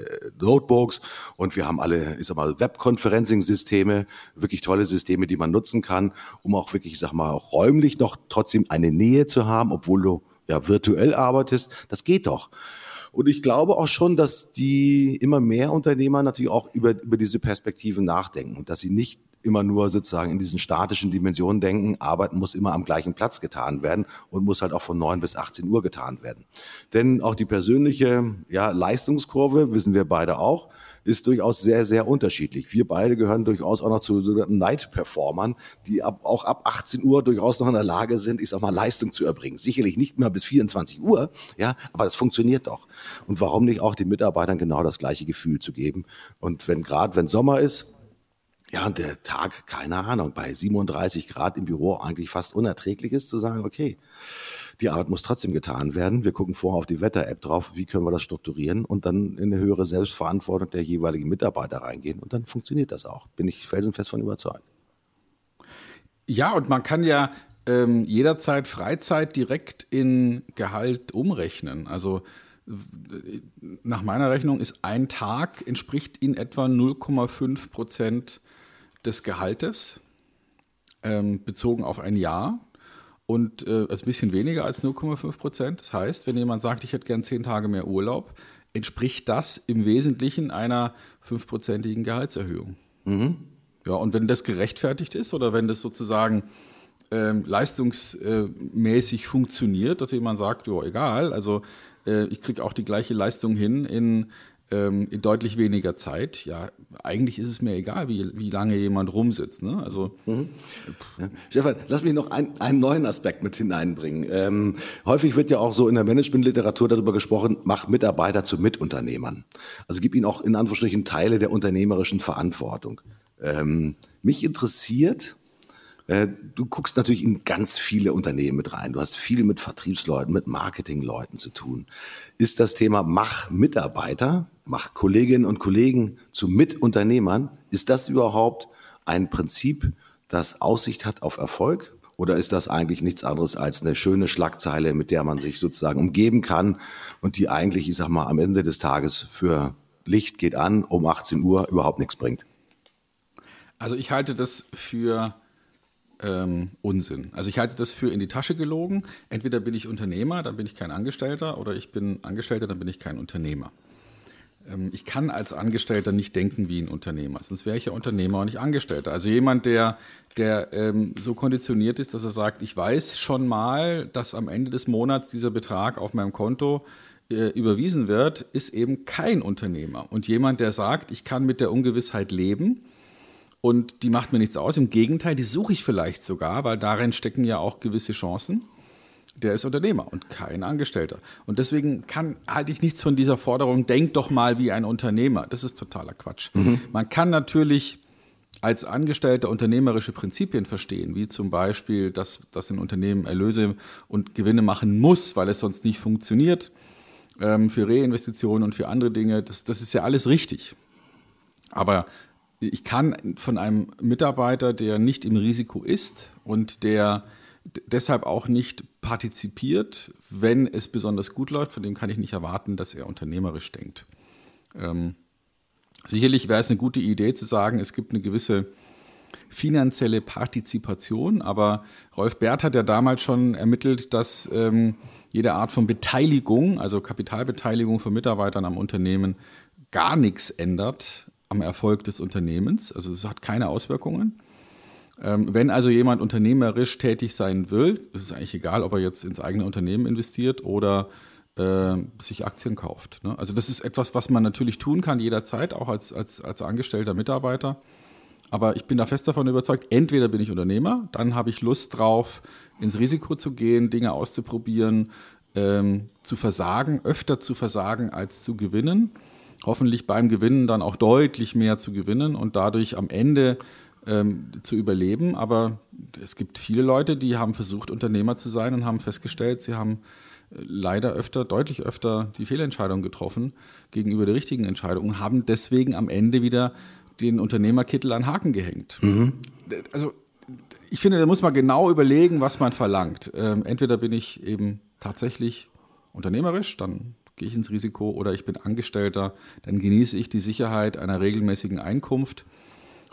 Notebooks und wir haben alle, ich sag mal, Web-Conferencing-Systeme, wirklich tolle Systeme, die man nutzen kann, um auch wirklich, ich sag mal, auch räumlich noch trotzdem eine Nähe zu haben, obwohl du ja virtuell arbeitest. Das geht doch. Und ich glaube auch schon, dass die immer mehr Unternehmer natürlich auch über, über diese Perspektiven nachdenken und dass sie nicht immer nur sozusagen in diesen statischen Dimensionen denken, Arbeit muss immer am gleichen Platz getan werden und muss halt auch von 9 bis 18 Uhr getan werden. Denn auch die persönliche ja, Leistungskurve, wissen wir beide auch, ist durchaus sehr, sehr unterschiedlich. Wir beide gehören durchaus auch noch zu sogenannten Night-Performern, die ab, auch ab 18 Uhr durchaus noch in der Lage sind, ich sag mal, Leistung zu erbringen. Sicherlich nicht mehr bis 24 Uhr, ja, aber das funktioniert doch. Und warum nicht auch den Mitarbeitern genau das gleiche Gefühl zu geben? Und wenn gerade, wenn Sommer ist, ja, und der Tag, keine Ahnung, bei 37 Grad im Büro eigentlich fast unerträglich ist, zu sagen, okay, die Arbeit muss trotzdem getan werden. Wir gucken vorher auf die Wetter-App drauf, wie können wir das strukturieren und dann in eine höhere Selbstverantwortung der jeweiligen Mitarbeiter reingehen. Und dann funktioniert das auch. Bin ich felsenfest von überzeugt. Ja, und man kann ja ähm, jederzeit Freizeit direkt in Gehalt umrechnen. Also nach meiner Rechnung ist ein Tag entspricht in etwa 0,5 Prozent des Gehaltes ähm, bezogen auf ein Jahr und äh, ein bisschen weniger als 0,5 Prozent. Das heißt, wenn jemand sagt, ich hätte gern zehn Tage mehr Urlaub, entspricht das im Wesentlichen einer fünfprozentigen Gehaltserhöhung. Mhm. Ja, und wenn das gerechtfertigt ist oder wenn das sozusagen ähm, leistungsmäßig funktioniert, dass jemand sagt, ja, egal, also äh, ich kriege auch die gleiche Leistung hin in ähm, in deutlich weniger Zeit. Ja, eigentlich ist es mir egal, wie, wie lange jemand rumsitzt. Ne? Also, mhm. ja. Stefan, lass mich noch ein, einen neuen Aspekt mit hineinbringen. Ähm, häufig wird ja auch so in der Managementliteratur darüber gesprochen, mach Mitarbeiter zu Mitunternehmern. Also gib ihnen auch in Anführungsstrichen Teile der unternehmerischen Verantwortung. Ähm, mich interessiert, du guckst natürlich in ganz viele Unternehmen mit rein. Du hast viel mit Vertriebsleuten, mit Marketingleuten zu tun. Ist das Thema Mach Mitarbeiter, Mach Kolleginnen und Kollegen zu Mitunternehmern, ist das überhaupt ein Prinzip, das Aussicht hat auf Erfolg? Oder ist das eigentlich nichts anderes als eine schöne Schlagzeile, mit der man sich sozusagen umgeben kann und die eigentlich, ich sag mal, am Ende des Tages für Licht geht an um 18 Uhr überhaupt nichts bringt? Also ich halte das für ähm, Unsinn. Also ich halte das für in die Tasche gelogen. Entweder bin ich Unternehmer, dann bin ich kein Angestellter, oder ich bin Angestellter, dann bin ich kein Unternehmer. Ähm, ich kann als Angestellter nicht denken wie ein Unternehmer, sonst wäre ich ja Unternehmer und nicht Angestellter. Also jemand, der, der ähm, so konditioniert ist, dass er sagt, ich weiß schon mal, dass am Ende des Monats dieser Betrag auf meinem Konto äh, überwiesen wird, ist eben kein Unternehmer. Und jemand, der sagt, ich kann mit der Ungewissheit leben, und die macht mir nichts aus. Im Gegenteil, die suche ich vielleicht sogar, weil darin stecken ja auch gewisse Chancen. Der ist Unternehmer und kein Angestellter. Und deswegen kann, halte ich nichts von dieser Forderung, denk doch mal wie ein Unternehmer. Das ist totaler Quatsch. Mhm. Man kann natürlich als Angestellter unternehmerische Prinzipien verstehen, wie zum Beispiel, dass, dass ein Unternehmen Erlöse und Gewinne machen muss, weil es sonst nicht funktioniert, ähm, für Reinvestitionen und für andere Dinge. Das, das ist ja alles richtig. Aber ich kann von einem Mitarbeiter, der nicht im Risiko ist und der deshalb auch nicht partizipiert, wenn es besonders gut läuft, von dem kann ich nicht erwarten, dass er unternehmerisch denkt. Ähm, sicherlich wäre es eine gute Idee zu sagen, es gibt eine gewisse finanzielle Partizipation, aber Rolf Bert hat ja damals schon ermittelt, dass ähm, jede Art von Beteiligung, also Kapitalbeteiligung von Mitarbeitern am Unternehmen, gar nichts ändert am Erfolg des Unternehmens. Also es hat keine Auswirkungen. Ähm, wenn also jemand unternehmerisch tätig sein will, ist es eigentlich egal, ob er jetzt ins eigene Unternehmen investiert oder äh, sich Aktien kauft. Ne? Also das ist etwas, was man natürlich tun kann jederzeit, auch als, als, als angestellter Mitarbeiter. Aber ich bin da fest davon überzeugt, entweder bin ich Unternehmer, dann habe ich Lust drauf, ins Risiko zu gehen, Dinge auszuprobieren, ähm, zu versagen, öfter zu versagen als zu gewinnen hoffentlich beim Gewinnen dann auch deutlich mehr zu gewinnen und dadurch am Ende ähm, zu überleben. Aber es gibt viele Leute, die haben versucht, Unternehmer zu sein und haben festgestellt, sie haben äh, leider öfter, deutlich öfter die Fehlentscheidung getroffen gegenüber der richtigen Entscheidung und haben deswegen am Ende wieder den Unternehmerkittel an Haken gehängt. Mhm. Also ich finde, da muss man genau überlegen, was man verlangt. Ähm, entweder bin ich eben tatsächlich unternehmerisch, dann gehe ich ins Risiko oder ich bin Angestellter, dann genieße ich die Sicherheit einer regelmäßigen Einkunft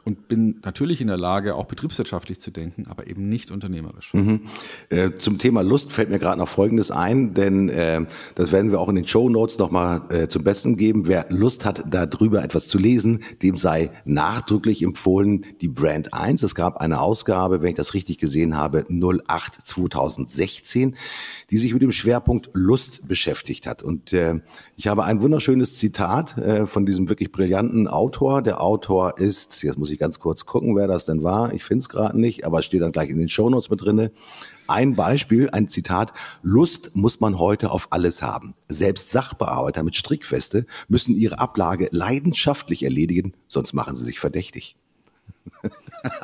und bin natürlich in der Lage, auch betriebswirtschaftlich zu denken, aber eben nicht unternehmerisch. Mhm. Äh, zum Thema Lust fällt mir gerade noch Folgendes ein, denn äh, das werden wir auch in den Show Notes nochmal äh, zum Besten geben. Wer Lust hat, darüber etwas zu lesen, dem sei nachdrücklich empfohlen die Brand 1. Es gab eine Ausgabe, wenn ich das richtig gesehen habe, 08 2016, die sich mit dem Schwerpunkt Lust beschäftigt hat. Und äh, ich habe ein wunderschönes Zitat äh, von diesem wirklich brillanten Autor. Der Autor ist, jetzt muss ich ganz kurz gucken, wer das denn war. Ich finde es gerade nicht, aber es steht dann gleich in den Shownotes mit drinne. Ein Beispiel, ein Zitat. Lust muss man heute auf alles haben. Selbst Sachbearbeiter mit Strickfeste müssen ihre Ablage leidenschaftlich erledigen, sonst machen sie sich verdächtig. [laughs]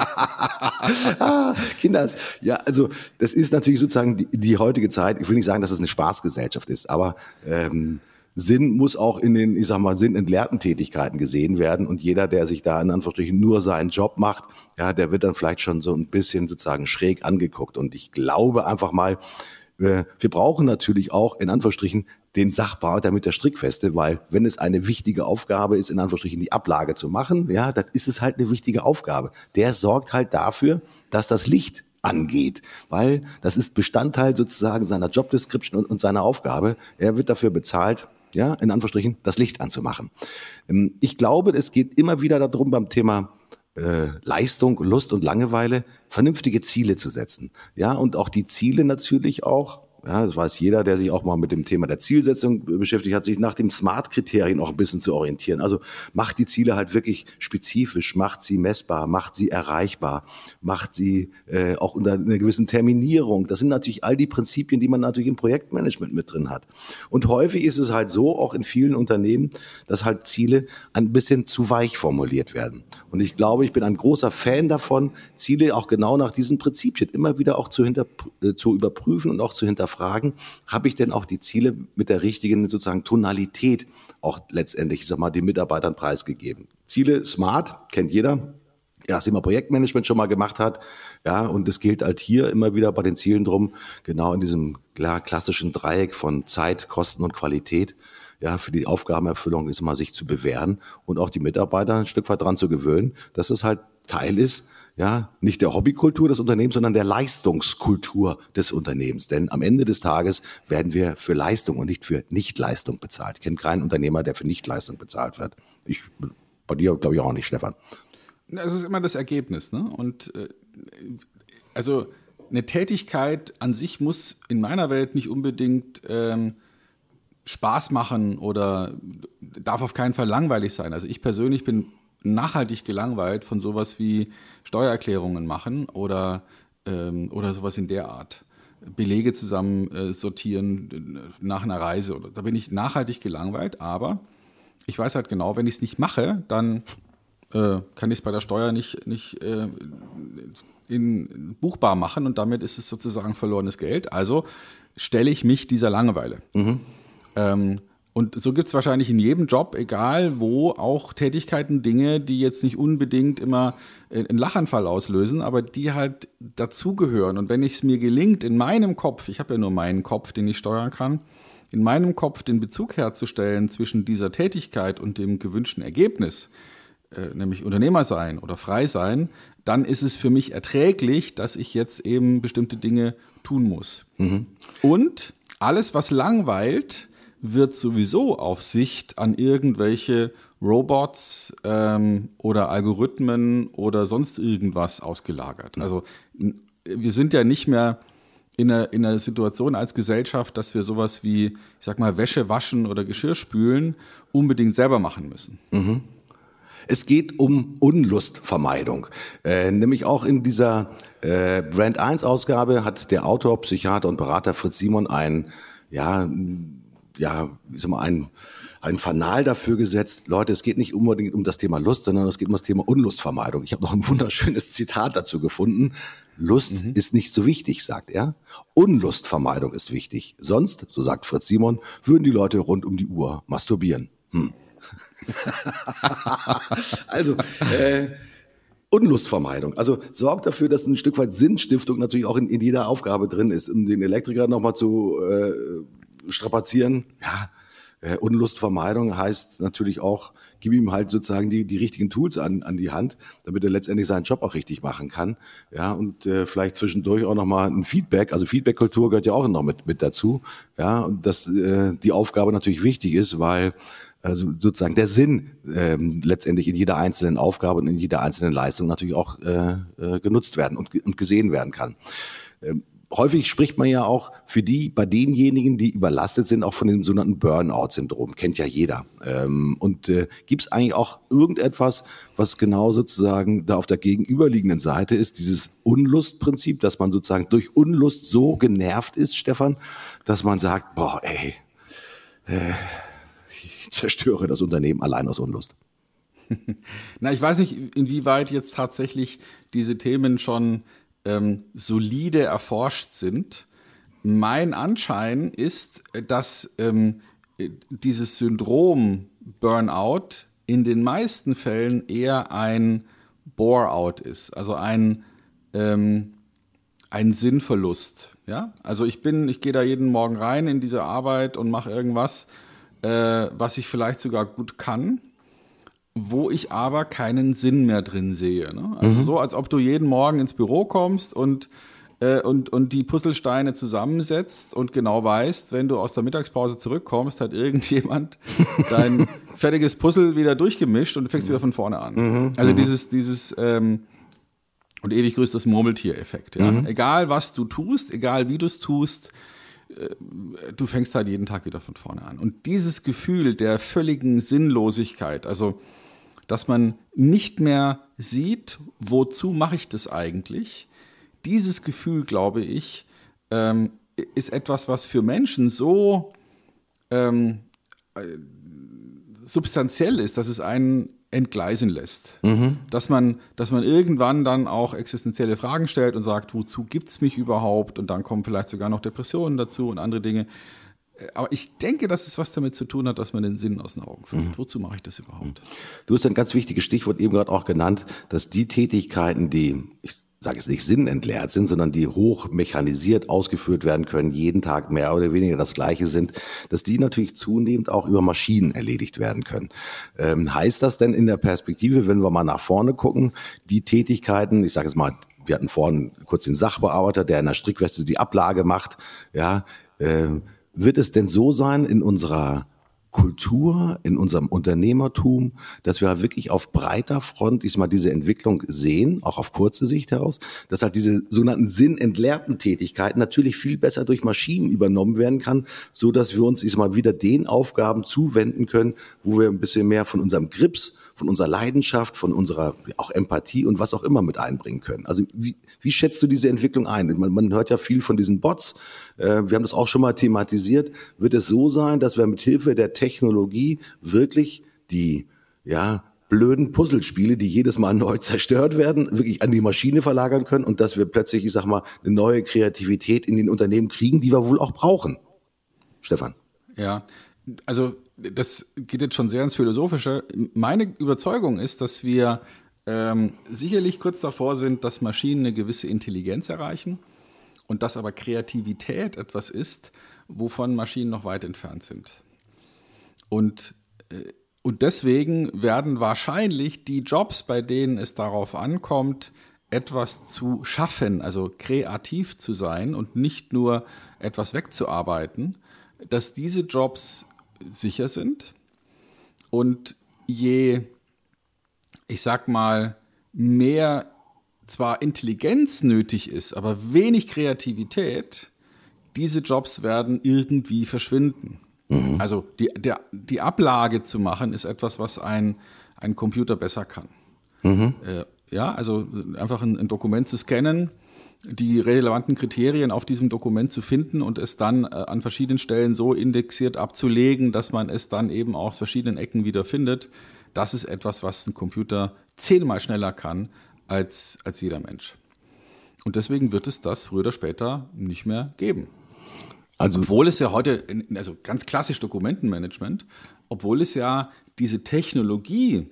ah, Kinders, ja, also das ist natürlich sozusagen die, die, heutige Zeit. Ich will nicht sagen, dass es eine Spaßgesellschaft ist, aber ähm, Sinn muss auch in den, ich sag mal, sinnentleerten Tätigkeiten gesehen werden. Und jeder, der sich da in Anführungsstrichen nur seinen Job macht, ja, der wird dann vielleicht schon so ein bisschen sozusagen schräg angeguckt. Und ich glaube einfach mal, äh, wir brauchen natürlich auch in Anführungsstrichen den Sachbearbeiter mit der Strickfeste, weil wenn es eine wichtige Aufgabe ist, in Anführungsstrichen die Ablage zu machen, ja, dann ist es halt eine wichtige Aufgabe. Der sorgt halt dafür, dass das Licht angeht, weil das ist Bestandteil sozusagen seiner Jobdescription und, und seiner Aufgabe. Er wird dafür bezahlt, ja, in Anführungsstrichen, das Licht anzumachen. Ähm, ich glaube, es geht immer wieder darum, beim Thema äh, Leistung, Lust und Langeweile vernünftige Ziele zu setzen. Ja, und auch die Ziele natürlich auch Ja, das weiß jeder, der sich auch mal mit dem Thema der Zielsetzung beschäftigt hat, sich nach dem Smart-Kriterien auch ein bisschen zu orientieren. Also macht die Ziele halt wirklich spezifisch, macht sie messbar, macht sie erreichbar, macht sie äh, auch unter einer gewissen Terminierung. Das sind natürlich all die Prinzipien, die man natürlich im Projektmanagement mit drin hat. Und häufig ist es halt so, auch in vielen Unternehmen, dass halt Ziele ein bisschen zu weich formuliert werden. Und ich glaube, ich bin ein großer Fan davon, Ziele auch genau nach diesen Prinzipien immer wieder auch zu, hinter, äh, zu überprüfen und auch zu hinterfragen hinterfragen, habe ich denn auch die Ziele mit der richtigen sozusagen Tonalität auch letztendlich, ich sag mal, den Mitarbeitern preisgegeben. Ziele smart, kennt jeder, ja, das immer Projektmanagement schon mal gemacht hat. Ja, und es gilt halt hier immer wieder bei den Zielen drum, genau in diesem klar, klassischen Dreieck von Zeit, Kosten und Qualität. Ja, für die Aufgabenerfüllung ist immer sich zu bewähren und auch die Mitarbeiter ein Stück weit dran zu gewöhnen, dass es halt Teil ist ja, nicht der Hobbykultur des Unternehmens, sondern der Leistungskultur des Unternehmens. Denn am Ende des Tages werden wir für Leistung und nicht für Nichtleistung bezahlt. Ich kenne keinen Unternehmer, der für Nichtleistung bezahlt wird. Ich, bei dir glaube ich auch nicht, Stefan. Es ist immer das Ergebnis. Ne? Und äh, also eine Tätigkeit an sich muss in meiner Welt nicht unbedingt ähm, Spaß machen oder darf auf keinen Fall langweilig sein. Also ich persönlich bin nachhaltig gelangweilt von sowas wie Steuererklärungen machen oder, ähm, oder sowas in der Art. Belege zusammen äh, sortieren äh, nach einer Reise. Oder, da bin ich nachhaltig gelangweilt, aber ich weiß halt genau, wenn ich es nicht mache, dann äh, kann ich es bei der Steuer nicht, nicht äh, in, buchbar machen und damit ist es sozusagen verlorenes Geld. Also stelle ich mich dieser Langeweile. Mhm. Ähm, und so gibt es wahrscheinlich in jedem Job, egal wo, auch Tätigkeiten, Dinge, die jetzt nicht unbedingt immer einen Lachanfall auslösen, aber die halt dazugehören. Und wenn es mir gelingt, in meinem Kopf, ich habe ja nur meinen Kopf, den ich steuern kann, in meinem Kopf den Bezug herzustellen zwischen dieser Tätigkeit und dem gewünschten Ergebnis, äh, nämlich Unternehmer sein oder frei sein, dann ist es für mich erträglich, dass ich jetzt eben bestimmte Dinge tun muss. Mhm. Und alles, was langweilt, wird sowieso auf Sicht an irgendwelche Robots ähm, oder Algorithmen oder sonst irgendwas ausgelagert. Also wir sind ja nicht mehr in einer, in einer Situation als Gesellschaft, dass wir sowas wie, ich sag mal, Wäsche waschen oder Geschirr spülen unbedingt selber machen müssen. Mhm. Es geht um Unlustvermeidung. Äh, nämlich auch in dieser äh, Brand 1 Ausgabe hat der Autor, Psychiater und Berater Fritz Simon ein, ja, ja, wie soll man, ein, ein Fanal dafür gesetzt, Leute, es geht nicht unbedingt um das Thema Lust, sondern es geht um das Thema Unlustvermeidung. Ich habe noch ein [laughs] wunderschönes Zitat dazu gefunden. Lust mhm. ist nicht so wichtig, sagt er. Unlustvermeidung ist wichtig. Sonst, so sagt Fritz Simon, würden die Leute rund um die Uhr masturbieren. Hm. [laughs] also, äh, Unlustvermeidung. Also sorgt dafür, dass ein Stück weit Sinnstiftung natürlich auch in, in jeder Aufgabe drin ist. Um den Elektriker nochmal zu äh, strapazieren. Ja, äh, Unlustvermeidung heißt natürlich auch, gib ihm halt sozusagen die, die richtigen Tools an, an die Hand, damit er letztendlich seinen Job auch richtig machen kann. Ja, und äh, vielleicht zwischendurch auch nochmal ein Feedback. Also Feedback-Kultur gehört ja auch noch mit, mit dazu. Ja, und dass äh, die Aufgabe natürlich wichtig ist, weil also sozusagen der Sinn ähm, letztendlich in jeder einzelnen Aufgabe und in jeder einzelnen Leistung natürlich auch äh, äh, genutzt werden und, und gesehen werden kann. Ähm, häufig spricht man ja auch für die, bei denjenigen, die überlastet sind, auch von dem sogenannten Burnout-Syndrom. Kennt ja jeder. Ähm, und äh, gibt es eigentlich auch irgendetwas, was genau sozusagen da auf der gegenüberliegenden Seite ist, dieses Unlustprinzip, dass man sozusagen durch Unlust so genervt ist, Stefan, dass man sagt, boah, ey, äh, ich zerstöre das Unternehmen allein aus Unlust. [laughs] Na, ich weiß nicht, inwieweit jetzt tatsächlich diese Themen schon ähm, solide erforscht sind. Mein Anschein ist, dass ähm, dieses Syndrom Burnout in den meisten Fällen eher ein Bore-out ist, also ein, ähm, ein Sinnverlust. Ja? Also ich bin, ich gehe da jeden Morgen rein in diese Arbeit und mache irgendwas, äh, was ich vielleicht sogar gut kann wo ich aber keinen Sinn mehr drin sehe. Ne? Also mhm. so, als ob du jeden Morgen ins Büro kommst und, äh, und, und die Puzzlesteine zusammensetzt und genau weißt, wenn du aus der Mittagspause zurückkommst, hat irgendjemand [laughs] dein fertiges Puzzle wieder durchgemischt und du fängst wieder von vorne an. Mhm. Also mhm. dieses, dieses ähm, und ewig grüßt das Murmeltier-Effekt. Ja? Mhm. Egal was du tust, egal wie du es tust, du fängst halt jeden Tag wieder von vorne an. Und dieses Gefühl der völligen Sinnlosigkeit, also dass man nicht mehr sieht, wozu mache ich das eigentlich, dieses Gefühl, glaube ich, ähm, ist etwas, was für Menschen so ähm, äh, substanziell ist, dass es einen entgleisen lässt. Mhm. Dass, man, dass man irgendwann dann auch existenzielle Fragen stellt und sagt, wozu gibt es mich überhaupt? Und dann kommen vielleicht sogar noch Depressionen dazu und andere Dinge. Äh, aber ich denke, dass es was damit zu tun hat, dass man den Sinn aus den Augen verliert. Mhm. Wozu mache ich das überhaupt? Du hast ein ganz wichtiges Stichwort eben gerade auch genannt, dass die Tätigkeiten, die, ich sage jetzt nicht sinnentleert sind, sondern die hoch mechanisiert ausgeführt werden können, jeden Tag mehr oder weniger das Gleiche sind, dass die natürlich zunehmend auch über Maschinen erledigt werden können. Ähm, heißt das denn in der Perspektive, wenn wir mal nach vorne gucken, die Tätigkeiten, ich sage jetzt mal, wir hatten vorhin kurz den Sachbearbeiter, der in der Strickweste die Ablage macht, ja, äh, wird es denn so sein in unserer Kultur, in unserem Unternehmertum, dass wir wirklich auf breiter Front diesmal diese Entwicklung sehen, auch auf kurze Sicht heraus, dass halt diese sogenannten sinnentleerten Tätigkeiten natürlich viel besser durch Maschinen übernommen werden kann, so dass wir uns diesmal wieder den Aufgaben zuwenden können, wo wir ein bisschen mehr von unserem Grips von unserer Leidenschaft, von unserer auch Empathie und was auch immer mit einbringen können. Also wie, wie schätzt du diese Entwicklung ein? Man, man hört ja viel von diesen Bots. Äh, wir haben das auch schon mal thematisiert. Wird es so sein, dass wir mit Hilfe der Technologie wirklich die ja blöden Puzzlespiele, die jedes Mal neu [laughs] zerstört werden, wirklich an die Maschine verlagern können und dass wir plötzlich, ich sag mal, eine neue Kreativität in den Unternehmen kriegen, die wir wohl auch brauchen. Stefan. Ja, also das geht jetzt schon sehr ins Philosophische. Meine Überzeugung ist, dass wir ähm, sicherlich kurz davor sind, dass Maschinen eine gewisse Intelligenz erreichen und dass aber Kreativität etwas ist, wovon Maschinen noch weit entfernt sind. Und, äh, und deswegen werden wahrscheinlich die Jobs, bei denen es darauf ankommt, etwas zu schaffen, also kreativ zu sein und nicht nur etwas wegzuarbeiten, dass diese Jobs sicher sind. Und je, ich sag mal, mehr zwar Intelligenz nötig ist, aber wenig Kreativität, diese Jobs werden irgendwie verschwinden. Mhm. Also die, der, die Ablage zu machen, ist etwas, was ein, ein Computer besser kann. Mhm. Äh, ja, also einfach ein, ein Dokument zu scannen, die relevanten Kriterien auf diesem Dokument zu finden und es dann äh, an verschiedenen Stellen so indexiert abzulegen, dass man es dann eben auch aus verschiedenen Ecken wieder findet. Das ist etwas, was ein Computer zehnmal schneller kann als, als jeder Mensch. Und deswegen wird es das früher oder später nicht mehr geben. Also, obwohl es ja heute, also ganz klassisch Dokumentenmanagement, obwohl es ja diese Technologie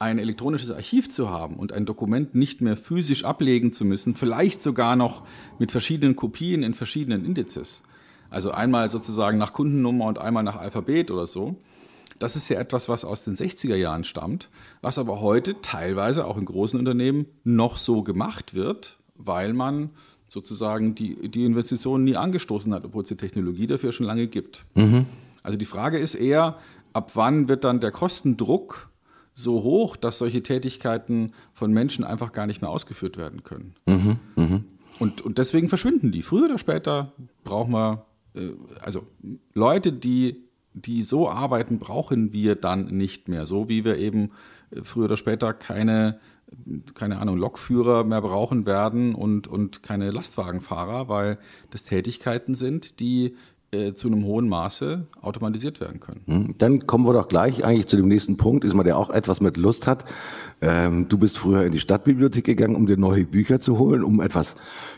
ein elektronisches Archiv zu haben und ein Dokument nicht mehr physisch ablegen zu müssen, vielleicht sogar noch mit verschiedenen Kopien in verschiedenen Indizes. Also einmal sozusagen nach Kundennummer und einmal nach Alphabet oder so. Das ist ja etwas, was aus den 60er Jahren stammt, was aber heute teilweise auch in großen Unternehmen noch so gemacht wird, weil man sozusagen die, die Investitionen nie angestoßen hat, obwohl es die Technologie dafür schon lange gibt. Mhm. Also die Frage ist eher, ab wann wird dann der Kostendruck so hoch, dass solche Tätigkeiten von Menschen einfach gar nicht mehr ausgeführt werden können. Mhm, mh. und, und deswegen verschwinden die. Früher oder später brauchen wir, äh, also Leute, die, die so arbeiten, brauchen wir dann nicht mehr. So wie wir eben äh, früher oder später keine, keine Ahnung, Lokführer mehr brauchen werden und, und keine Lastwagenfahrer, weil das Tätigkeiten sind, die äh, zu einem hohen Maße automatisiert werden können. Hm, dann kommen wir doch gleich eigentlich zu dem nächsten Punkt, ist mal der auch etwas mit Lust hat. Ähm, du bist früher in die Stadtbibliothek gegangen, um dir neue Bücher zu holen, um etwas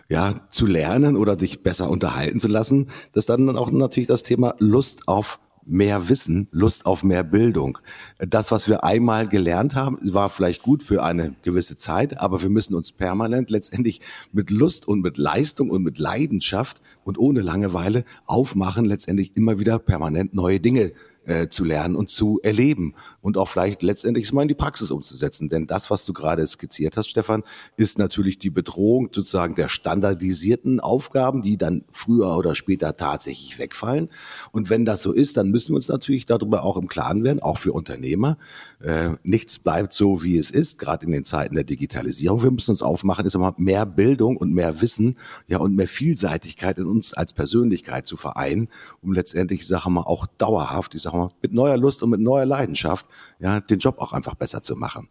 ja zu lernen oder dich besser unterhalten zu lassen. Das ist dann auch natürlich das Thema Lust auf mehr Wissen, Lust auf mehr Bildung. Das, was wir einmal gelernt haben, war vielleicht gut für eine gewisse Zeit, aber wir müssen uns permanent letztendlich mit Lust und mit Leistung und mit Leidenschaft und ohne Langeweile aufmachen, letztendlich immer wieder permanent neue Dinge äh, zu lernen und zu erleben und auch vielleicht letztendlich mal in die Praxis umzusetzen. Denn das, was du gerade skizziert hast, Stefan, ist natürlich die Bedrohung sozusagen der standardisierten Aufgaben, die dann früher oder später tatsächlich wegfallen. Und wenn das so ist, dann müssen wir uns natürlich darüber auch im Klaren werden, auch für Unternehmer. Äh, nichts bleibt so, wie es ist, gerade in den Zeiten der Digitalisierung. Wir müssen uns aufmachen, ist immer mehr Bildung und mehr Wissen, ja, und mehr Vielseitigkeit in uns als Persönlichkeit zu vereinen, um letztendlich, ich sage mal, auch dauerhaft, ich sage mal, mit neuer Lust und mit neuer Leidenschaft, ja, den Job auch einfach besser zu machen.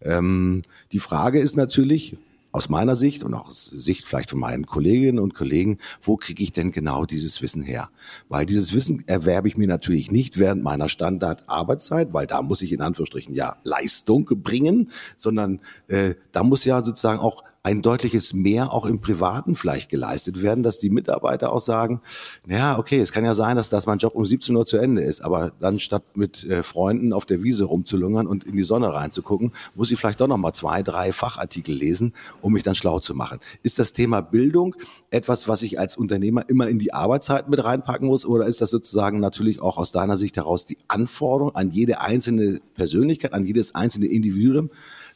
Ähm, die Frage ist natürlich, aus meiner Sicht und auch aus Sicht vielleicht von meinen Kolleginnen und Kollegen, wo kriege ich denn genau dieses Wissen her? Weil dieses Wissen erwerbe ich mir natürlich nicht während meiner Standardarbeitszeit, weil da muss ich in Anführungsstrichen ja Leistung bringen, sondern äh, da muss ja sozusagen auch ein deutliches Mehr auch im Privaten vielleicht geleistet werden, dass die Mitarbeiter auch sagen, ja, okay, es kann ja sein, dass, dass mein Job um 17 Uhr zu Ende ist, aber dann statt mit äh, Freunden auf der Wiese rumzulungern und in die Sonne reinzugucken, muss ich vielleicht doch noch mal zwei, drei Fachartikel lesen, um mich dann schlau zu machen. Ist das Thema Bildung etwas, was ich als Unternehmer immer in die Arbeitszeit mit reinpacken muss oder ist das sozusagen natürlich auch aus deiner Sicht heraus die Anforderung an jede einzelne Persönlichkeit, an jedes einzelne Individuum,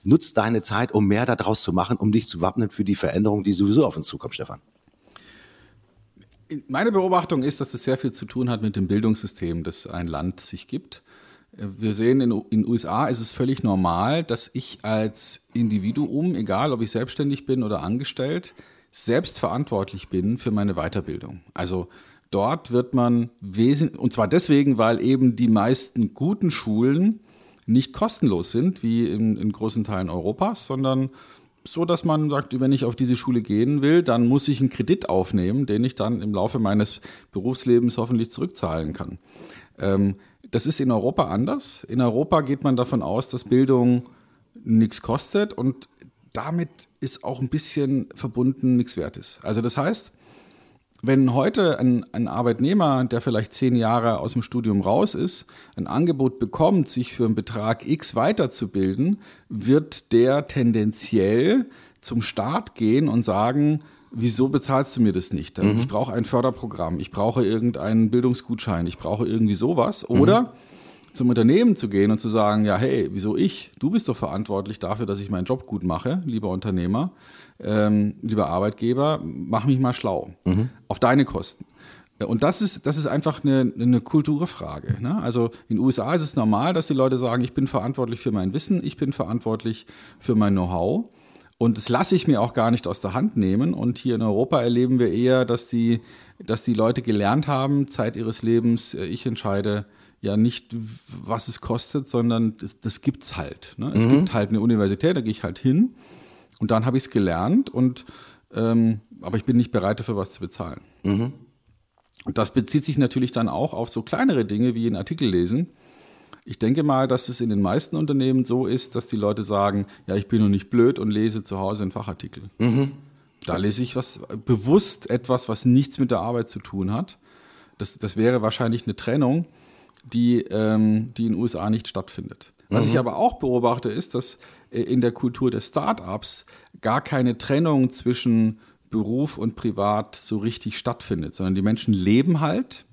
nutzt deine Zeit, um mehr daraus zu machen, um dich zu wappnen für die Veränderung, die sowieso auf uns zukommt, Stefan. Meine Beobachtung ist, dass es sehr viel zu tun hat mit dem Bildungssystem, das ein Land sich gibt. Wir sehen, in den USA ist es völlig normal, dass ich als Individuum, egal ob ich selbstständig bin oder angestellt, selbst verantwortlich bin für meine Weiterbildung. Also dort wird man wesentlich, und zwar deswegen, weil eben die meisten guten Schulen nicht kostenlos sind, wie in, in großen Teilen Europas, sondern so, dass man sagt, wenn ich auf diese Schule gehen will, dann muss ich einen Kredit aufnehmen, den ich dann im Laufe meines Berufslebens hoffentlich zurückzahlen kann. Ähm, das ist in Europa anders. In Europa geht man davon aus, dass Bildung nichts kostet und damit ist auch ein bisschen verbunden nichts wert ist. Also das heißt, wenn heute ein, ein, Arbeitnehmer, der vielleicht zehn Jahre aus dem Studium raus ist, ein Angebot bekommt, sich für einen Betrag X weiterzubilden, wird der tendenziell zum Staat gehen und sagen, wieso bezahlst du mir das nicht? Mhm. Ich brauche ein Förderprogramm, ich brauche irgendeinen Bildungsgutschein, ich brauche irgendwie sowas. Oder mhm. Zum Unternehmen zu gehen und zu sagen, ja, hey, wieso ich? Du bist doch verantwortlich dafür, dass ich meinen Job gut mache, lieber Unternehmer ähm, lieber Arbeitgeber, mach mich mal schlau. Mhm. Auf deine Kosten. Und das ist, das ist einfach eine, eine Kulturfrage. Ne? Also in den USA ist es normal, dass die Leute sagen, ich bin verantwortlich für mein Wissen, ich bin verantwortlich für mein Know-how. Und das lasse ich mir auch gar nicht aus der Hand nehmen. Und hier in Europa erleben wir eher, dass die, dass die Leute gelernt haben, Zeit ihres Lebens, äh, ich entscheide ja nicht, was es kostet, sondern das, das gibt's halt. Ne? Es mhm. gibt halt eine Universität, da gehe ich halt hin und dann habe ich es gelernt und ähm, aber ich bin nicht bereit dafür was zu bezahlen. Mhm. Und das bezieht sich natürlich dann auch auf so kleinere Dinge wie einen Artikel lesen. Ich denke mal, dass es in den meisten Unternehmen so ist, dass die Leute sagen, ja, ich bin nur nicht blöd und lese zu Hause einen Fachartikel. Mhm. Da lese ich was bewusst etwas, was nichts mit der Arbeit zu tun hat. Das, das wäre wahrscheinlich eine Trennung, die, ähm, die in den USA nicht stattfindet. Was mhm. ich aber auch beobachte, ist, dass äh, in der Kultur des Startups gar keine Trennung zwischen Beruf und Privat so richtig stattfindet, sondern die Menschen leben halt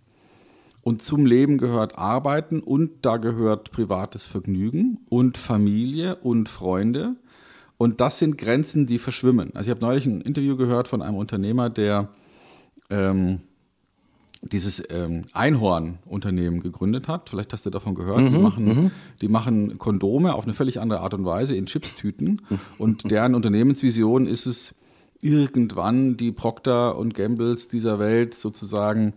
und zum Leben gehört Arbeiten und da gehört privates Vergnügen und Familie und Freunde. Und das sind Grenzen, die verschwimmen. Also ich habe neulich ein Interview gehört von einem Unternehmer, der ähm, dieses ähm, Einhorn-Unternehmen gegründet hat. Vielleicht hast du davon gehört. Mhm, die, machen, mhm. die machen Kondome auf eine völlig andere Art und Weise in Chipstüten. Und deren Unternehmensvision ist es, irgendwann die Procter und Gambles dieser Welt sozusagen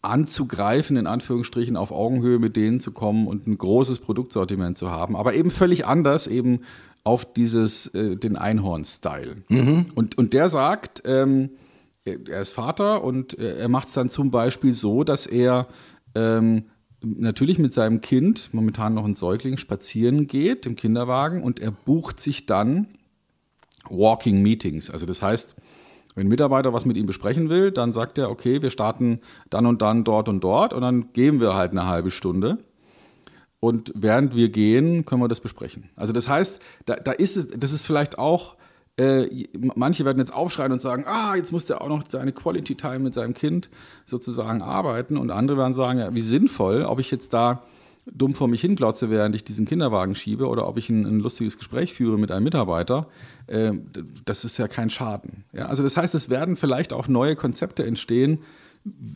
anzugreifen, in Anführungsstrichen auf Augenhöhe mit denen zu kommen und ein großes Produktsortiment zu haben, aber eben völlig anders, eben auf dieses, äh, den Einhorn-Style. Mhm. Und, und der sagt, ähm, er ist Vater und äh, er macht es dann zum Beispiel so, dass er ähm, natürlich mit seinem Kind, momentan noch ein Säugling, spazieren geht im Kinderwagen und er bucht sich dann Walking Meetings. Also das heißt, wenn ein Mitarbeiter was mit ihm besprechen will, dann sagt er, okay, wir starten dann und dann dort und dort und dann gehen wir halt eine halbe Stunde. Und während wir gehen, können wir das besprechen. Also das heißt, da, da ist es, das ist vielleicht auch äh, manche werden jetzt aufschreien und sagen, ah, jetzt muss der auch noch seine Quality Time mit seinem Kind sozusagen arbeiten. Und andere werden sagen, ja, wie sinnvoll, ob ich jetzt da dumm vor mich hinglotze, während ich diesen Kinderwagen schiebe oder ob ich ein, ein lustiges Gespräch führe mit einem Mitarbeiter, äh, das ist ja kein Schaden. Ja? Also das heißt, es werden vielleicht auch neue Konzepte entstehen,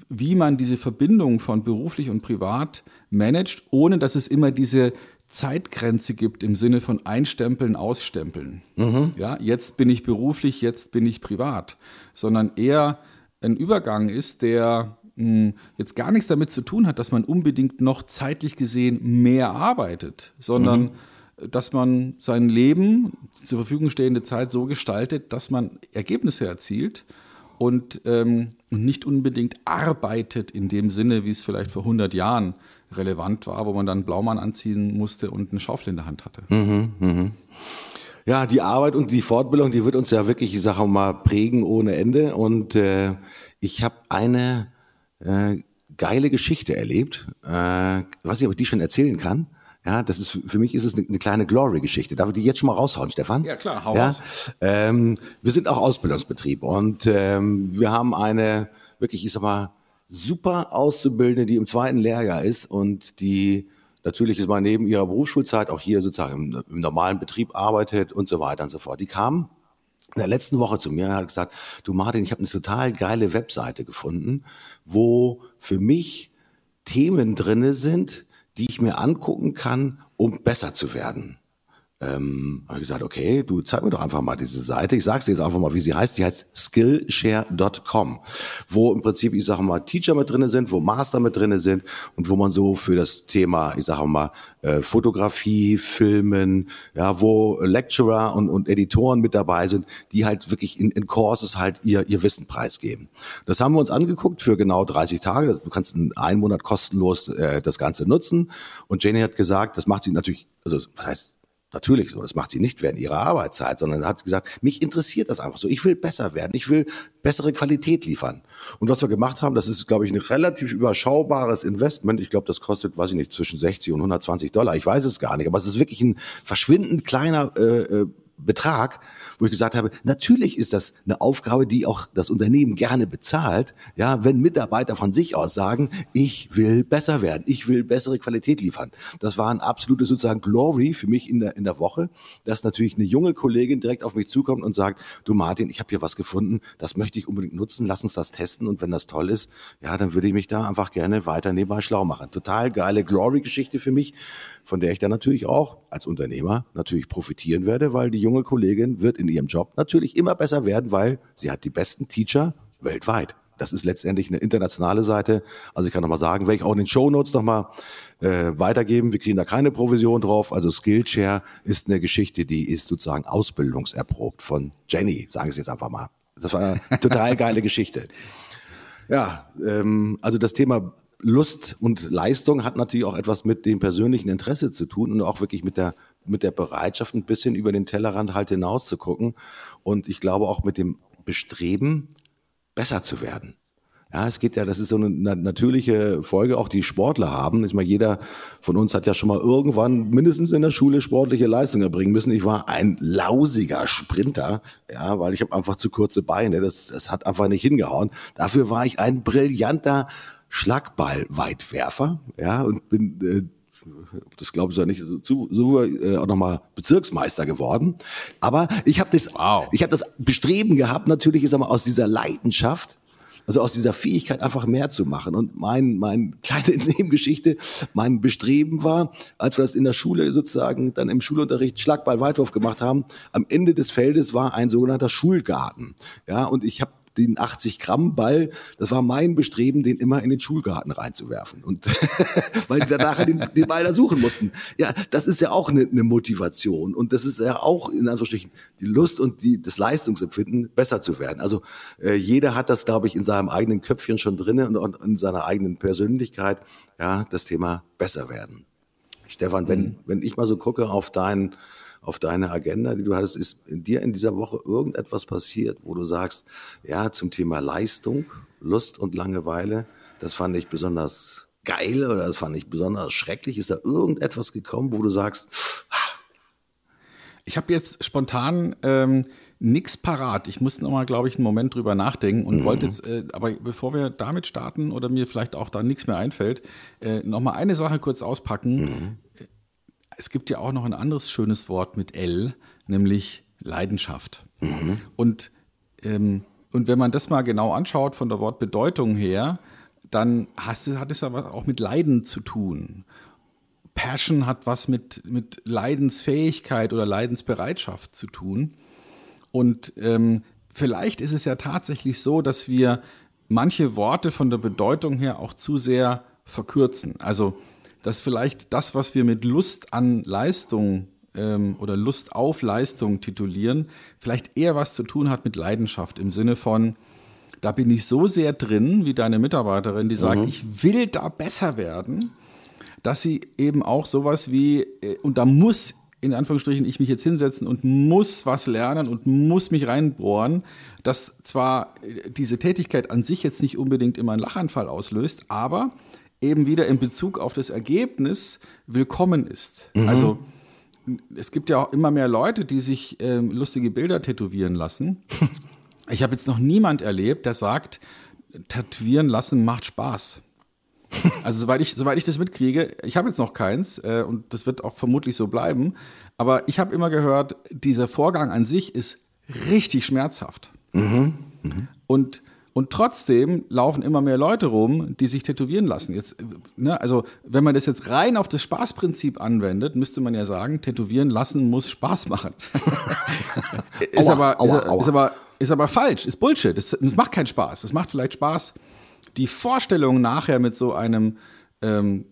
wie man diese Verbindung von beruflich und privat managt, ohne dass es immer diese Zeitgrenze gibt im Sinne von Einstempeln, Ausstempeln. Mhm. Ja, jetzt bin ich beruflich, jetzt bin ich privat, sondern eher ein Übergang ist, der mh, jetzt gar nichts damit zu tun hat, dass man unbedingt noch zeitlich gesehen mehr arbeitet, sondern mhm. dass man sein Leben, zur Verfügung stehende Zeit so gestaltet, dass man Ergebnisse erzielt und ähm, nicht unbedingt arbeitet in dem Sinne, wie es vielleicht vor 100 Jahren relevant war, wo man dann Blaumann anziehen musste und eine Schaufel in der Hand hatte. Mhm, mh. Ja, die Arbeit und die Fortbildung, die wird uns ja wirklich, ich sage mal, prägen ohne Ende. Und äh, ich habe eine äh, geile Geschichte erlebt. Äh, weiß nicht, ob ich die schon erzählen kann. Ja, das ist für mich ist es eine, eine kleine Glory-Geschichte. Darf ich die jetzt schon mal raushauen, Stefan? Ja klar, hau ja? raus. Ähm, wir sind auch Ausbildungsbetrieb und ähm, wir haben eine wirklich, ich sag mal, super Auszubildende, die im zweiten Lehrjahr ist und die natürlich ist mal neben ihrer Berufsschulzeit auch hier sozusagen im, im normalen Betrieb arbeitet und so weiter und so fort. Die kam in der letzten Woche zu mir und hat gesagt, du Martin, ich habe eine total geile Webseite gefunden, wo für mich Themen drinne sind, die ich mir angucken kann, um besser zu werden. Ähm, habe ich gesagt, okay, du zeig mir doch einfach mal diese Seite. Ich sag's dir jetzt einfach mal, wie sie heißt. Die heißt Skillshare.com, wo im Prinzip, ich sage mal, Teacher mit drinne sind, wo Master mit drinne sind und wo man so für das Thema, ich sage mal, äh, Fotografie, Filmen, ja, wo Lecturer und, und Editoren mit dabei sind, die halt wirklich in, in Courses halt ihr, ihr Wissen preisgeben. Das haben wir uns angeguckt für genau 30 Tage. Du kannst in einem Monat kostenlos äh, das Ganze nutzen. Und Jenny hat gesagt, das macht sie natürlich, also was heißt Natürlich so, das macht sie nicht während ihrer Arbeitszeit, sondern hat gesagt, mich interessiert das einfach so. Ich will besser werden, ich will bessere Qualität liefern. Und was wir gemacht haben, das ist, glaube ich, ein relativ überschaubares Investment. Ich glaube, das kostet, weiß ich nicht, zwischen 60 und 120 Dollar. Ich weiß es gar nicht, aber es ist wirklich ein verschwindend kleiner äh, äh Betrag, wo ich gesagt habe, natürlich ist das eine Aufgabe, die auch das Unternehmen gerne bezahlt, ja, wenn Mitarbeiter von sich aus sagen, ich will besser werden, ich will bessere Qualität liefern. Das war ein absolutes sozusagen Glory für mich in der, in der Woche, dass natürlich eine junge Kollegin direkt auf mich zukommt und sagt, du Martin, ich habe hier was gefunden, das möchte ich unbedingt nutzen, lass uns das testen und wenn das toll ist, ja, dann würde ich mich da einfach gerne weiter nebenbei schlau machen. Total geile Glory-Geschichte für mich, von der ich dann natürlich auch als Unternehmer natürlich profitieren werde, weil die junge Kollegin wird in ihrem Job natürlich immer besser werden, weil sie hat die besten Teacher weltweit. Das ist letztendlich eine internationale Seite. Also ich kann nochmal sagen, werde ich auch in den Show Notes nochmal äh, weitergeben. Wir kriegen da keine Provision drauf. Also Skillshare ist eine Geschichte, die ist sozusagen ausbildungserprobt von Jenny, sagen Sie jetzt einfach mal. Das war eine total geile Geschichte. Ja, ähm, also das Thema Lust und Leistung hat natürlich auch etwas mit dem persönlichen Interesse zu tun und auch wirklich mit der mit der Bereitschaft, ein bisschen über den Tellerrand halt hinaus zu gucken. Und ich glaube auch mit dem Bestreben, besser zu werden. Ja, es geht ja, das ist so eine natürliche Folge, auch die Sportler haben. Ich meine, jeder von uns hat ja schon mal irgendwann mindestens in der Schule sportliche Leistung erbringen müssen. Ich war ein lausiger Sprinter, ja, weil ich habe einfach zu kurze Beine. Das, das hat einfach nicht hingehauen. Dafür war ich ein brillanter Schlagballweitwerfer, ja, und bin äh, das glaube ich ja nicht, so, so äh, auch nochmal Bezirksmeister geworden. Aber ich habe das, wow. ich habe das Bestreben gehabt, natürlich ist aber aus dieser Leidenschaft, also aus dieser Fähigkeit einfach mehr zu machen. Und mein, mein [laughs] kleine Nebengeschichte, mein Bestreben war, als wir das in der Schule sozusagen dann im Schulunterricht Schlagball Weitwurf gemacht haben, am Ende des Feldes war ein sogenannter Schulgarten. Ja, und ich habe den 80 Gramm Ball, das war mein Bestreben, den immer in den Schulgarten reinzuwerfen. Und [laughs] weil die danach den, den Ball da suchen mussten. Ja, das ist ja auch eine, eine Motivation. Und das ist ja auch in Anführungsstrichen die Lust und die, das Leistungsempfinden, besser zu werden. Also äh, jeder hat das, glaube ich, in seinem eigenen Köpfchen schon drinne und, und in seiner eigenen Persönlichkeit, ja, das Thema besser werden. Stefan, wenn, mhm. wenn ich mal so gucke auf deinen auf deine Agenda, die du hattest, ist in dir in dieser Woche irgendetwas passiert, wo du sagst, ja, zum Thema Leistung, Lust und Langeweile, das fand ich besonders geil oder das fand ich besonders schrecklich. Ist da irgendetwas gekommen, wo du sagst, ich habe jetzt spontan ähm, nix parat. Ich muss noch mal, glaube ich, einen Moment drüber nachdenken und mhm. wollte jetzt, äh, aber bevor wir damit starten oder mir vielleicht auch da nichts mehr einfällt, äh, noch mal eine Sache kurz auspacken. Mhm. Es gibt ja auch noch ein anderes schönes Wort mit L, nämlich Leidenschaft. Mhm. Und, ähm, und wenn man das mal genau anschaut von der Wortbedeutung her, dann hast, hat es aber auch mit Leiden zu tun. Passion hat was mit, mit Leidensfähigkeit oder Leidensbereitschaft zu tun. Und ähm, vielleicht ist es ja tatsächlich so, dass wir manche Worte von der Bedeutung her auch zu sehr verkürzen. Also, dass vielleicht das, was wir mit Lust an Leistung ähm, oder Lust auf Leistung titulieren, vielleicht eher was zu tun hat mit Leidenschaft im Sinne von, da bin ich so sehr drin, wie deine Mitarbeiterin, die sagt, mhm. ich will da besser werden, dass sie eben auch sowas wie, äh, und da muss in Anführungsstrichen ich mich jetzt hinsetzen und muss was lernen und muss mich reinbohren, dass zwar äh, diese Tätigkeit an sich jetzt nicht unbedingt immer einen Lachanfall auslöst, aber eben wieder in Bezug auf das Ergebnis willkommen ist. Mhm. Also es gibt ja auch immer mehr Leute, die sich ähm, lustige Bilder tätowieren lassen. [laughs] Ich habe jetzt noch niemand erlebt, der sagt, tätowieren lassen macht Spaß. Also soweit ich, soweit ich das mitkriege, ich habe jetzt noch keins äh, und das wird auch vermutlich so bleiben, aber ich habe immer gehört, dieser Vorgang an sich ist richtig schmerzhaft. Mhm. Mhm. Und und trotzdem laufen immer mehr Leute rum, die sich tätowieren lassen. Jetzt, ne, also wenn man das jetzt rein auf das Spaßprinzip anwendet, müsste man ja sagen, tätowieren lassen muss Spaß machen. [laughs] ist, aua, aber, aua, ist, aua. ist, aber, ist aber falsch, ist Bullshit. Es macht keinen Spaß. Es macht vielleicht Spaß, die Vorstellung nachher mit so einem ähm,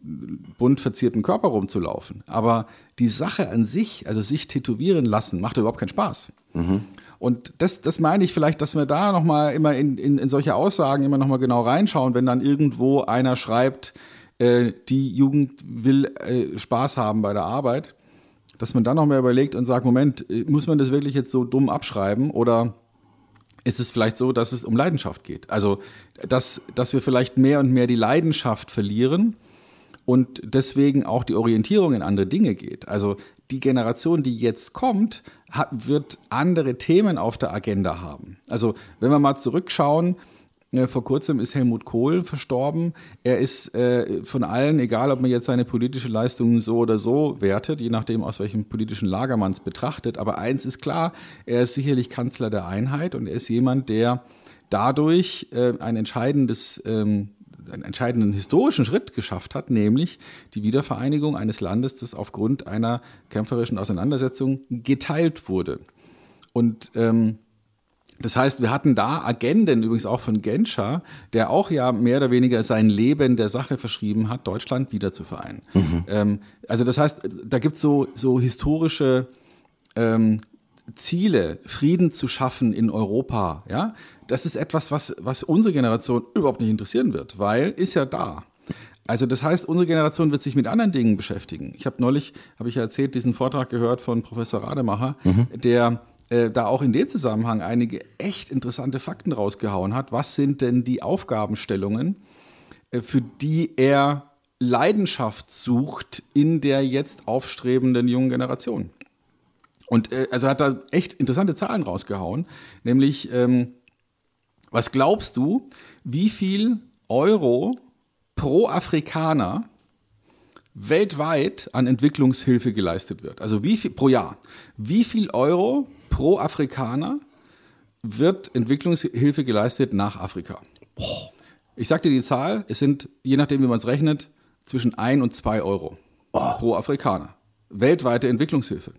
bunt verzierten Körper rumzulaufen. Aber die Sache an sich, also sich tätowieren lassen, macht überhaupt keinen Spaß. Mhm. Und das, das meine ich vielleicht, dass wir da nochmal immer in, in, in solche Aussagen immer nochmal genau reinschauen, wenn dann irgendwo einer schreibt, äh, die Jugend will äh, Spaß haben bei der Arbeit, dass man dann nochmal überlegt und sagt, Moment, äh, muss man das wirklich jetzt so dumm abschreiben oder ist es vielleicht so, dass es um Leidenschaft geht? Also, dass, dass wir vielleicht mehr und mehr die Leidenschaft verlieren und deswegen auch die Orientierung in andere Dinge geht. Also die Generation, die jetzt kommt, wird andere Themen auf der Agenda haben. Also wenn wir mal zurückschauen, äh, vor kurzem ist Helmut Kohl verstorben. Er ist äh, von allen, egal ob man jetzt seine politische Leistung so oder so wertet, je nachdem aus welchem politischen Lager man es betrachtet, aber eins ist klar, er ist sicherlich Kanzler der Einheit und er ist jemand, der dadurch äh, ein entscheidendes ähm, einen entscheidenden historischen Schritt geschafft hat, nämlich die Wiedervereinigung eines Landes, das aufgrund einer kämpferischen Auseinandersetzung geteilt wurde. Und ähm, das heißt, wir hatten da Agenden, übrigens auch von Genscher, der auch ja mehr oder weniger sein Leben der Sache verschrieben hat, Deutschland wieder zu vereinen. Mhm. Ähm, also das heißt, da gibt's so, so historische ähm, Ziele, Frieden zu schaffen in Europa, ja, das ist etwas, was, was unsere Generation überhaupt nicht interessieren wird, weil ist ja da. Also das heißt, unsere Generation wird sich mit anderen Dingen beschäftigen. Ich habe neulich, habe ich ja erzählt, diesen Vortrag gehört von Professor Rademacher, mhm. der äh, da auch in dem Zusammenhang einige echt interessante Fakten rausgehauen hat. Was sind denn die Aufgabenstellungen, äh, für die er Leidenschaft sucht in der jetzt aufstrebenden jungen Generation? Und äh, also hat da echt interessante Zahlen rausgehauen, nämlich ähm, was glaubst du, wie viel Euro pro Afrikaner weltweit an Entwicklungshilfe geleistet wird? Also wie viel pro Jahr? Wie viel Euro pro Afrikaner wird Entwicklungshilfe geleistet nach Afrika? Ich sag dir die Zahl, es sind, je nachdem wie man es rechnet, zwischen ein und zwei Euro oh. pro Afrikaner. Weltweite Entwicklungshilfe.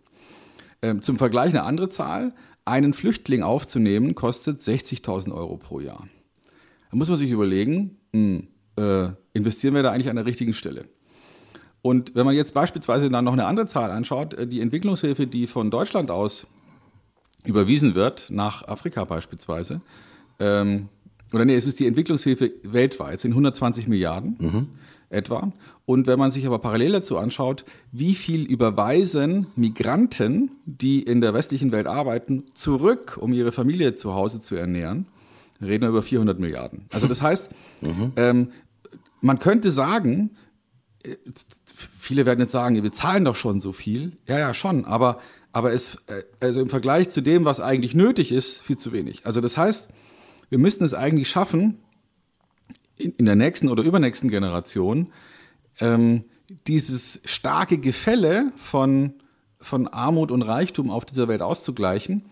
Ähm, zum Vergleich eine andere Zahl, einen Flüchtling aufzunehmen, kostet 60.000 Euro pro Jahr. Da muss man sich überlegen, mh, hm, äh, investieren wir da eigentlich an der richtigen Stelle? Und wenn man jetzt beispielsweise dann noch eine andere Zahl anschaut, äh, die Entwicklungshilfe, die von Deutschland aus überwiesen wird, nach Afrika beispielsweise, ähm, oder nee, es ist die Entwicklungshilfe weltweit, sind 120 Milliarden. Mhm etwa. Und wenn man sich aber parallel dazu anschaut, wie viel überweisen Migranten, die in der westlichen Welt arbeiten, zurück, um ihre Familie zu Hause zu ernähren, reden wir über 400 Milliarden. Also das heißt, [laughs] mhm. ähm, man könnte sagen, äh, viele werden jetzt sagen, wir zahlen doch schon so viel. Ja, ja, schon, aber aber es, äh, also im Vergleich zu dem, was eigentlich nötig ist, viel zu wenig. Also das heißt, wir müssten es eigentlich schaffen, in, in der nächsten oder übernächsten Generation, ähm, dieses starke Gefälle von, von Armut und Reichtum auf dieser Welt auszugleichen.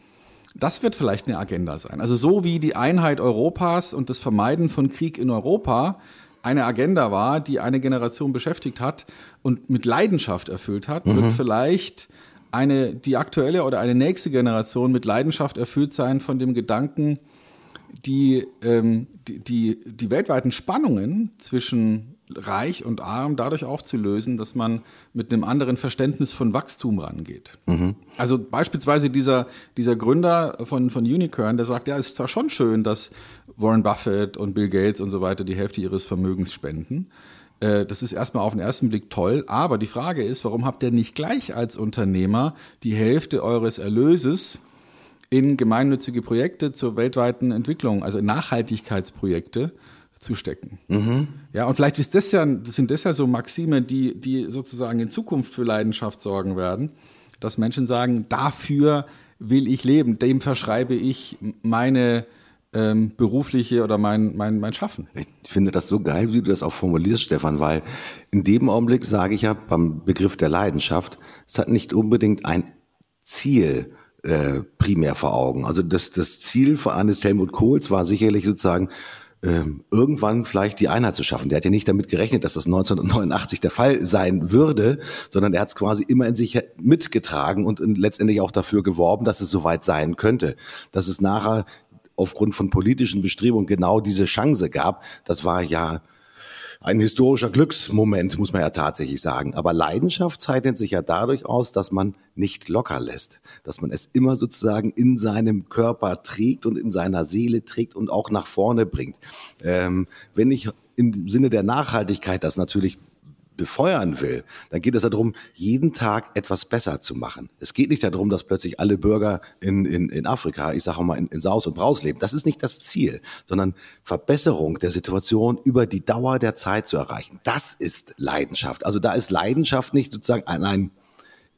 Das wird vielleicht eine Agenda sein. Also so wie die Einheit Europas und das Vermeiden von Krieg in Europa eine Agenda war, die eine Generation beschäftigt hat und mit Leidenschaft erfüllt hat, mhm. wird vielleicht eine, die aktuelle oder eine nächste Generation mit Leidenschaft erfüllt sein von dem Gedanken, die, ähm, die, die, die weltweiten Spannungen zwischen reich und arm dadurch aufzulösen, dass man mit einem anderen Verständnis von Wachstum rangeht. Mhm. Also beispielsweise dieser, dieser Gründer von, von Unicorn, der sagt, ja, es ist zwar schon schön, dass Warren Buffett und Bill Gates und so weiter die Hälfte ihres Vermögens spenden. Äh, das ist erstmal auf den ersten Blick toll, aber die Frage ist, warum habt ihr nicht gleich als Unternehmer die Hälfte eures Erlöses in gemeinnützige Projekte zur weltweiten Entwicklung, also in Nachhaltigkeitsprojekte zu stecken. Mhm. Ja, und vielleicht ist das ja, sind das ja so Maxime, die, die sozusagen in Zukunft für Leidenschaft sorgen werden, dass Menschen sagen, dafür will ich leben, dem verschreibe ich meine ähm, berufliche oder mein, mein, mein Schaffen. Ich finde das so geil, wie du das auch formulierst, Stefan, weil in dem Augenblick sage ich ja beim Begriff der Leidenschaft, es hat nicht unbedingt ein Ziel, äh, primär vor Augen. Also das, das Ziel eines Helmut Kohls war sicherlich sozusagen, ähm, irgendwann vielleicht die Einheit zu schaffen. Der hat ja nicht damit gerechnet, dass das 1989 der Fall sein würde, sondern er hat es quasi immer in sich mitgetragen und letztendlich auch dafür geworben, dass es soweit sein könnte. Dass es nachher aufgrund von politischen Bestrebungen genau diese Chance gab, das war ja ein historischer Glücksmoment, muss man ja tatsächlich sagen. Aber Leidenschaft zeichnet sich ja dadurch aus, dass man nicht locker lässt, dass man es immer sozusagen in seinem Körper trägt und in seiner Seele trägt und auch nach vorne bringt. Ähm, wenn ich im Sinne der Nachhaltigkeit das natürlich befeuern will, dann geht es darum, jeden Tag etwas besser zu machen. Es geht nicht darum, dass plötzlich alle Bürger in, in, in Afrika, ich sage mal, in, in Saus und Braus leben. Das ist nicht das Ziel, sondern Verbesserung der Situation über die Dauer der Zeit zu erreichen. Das ist Leidenschaft. Also da ist Leidenschaft nicht sozusagen an einen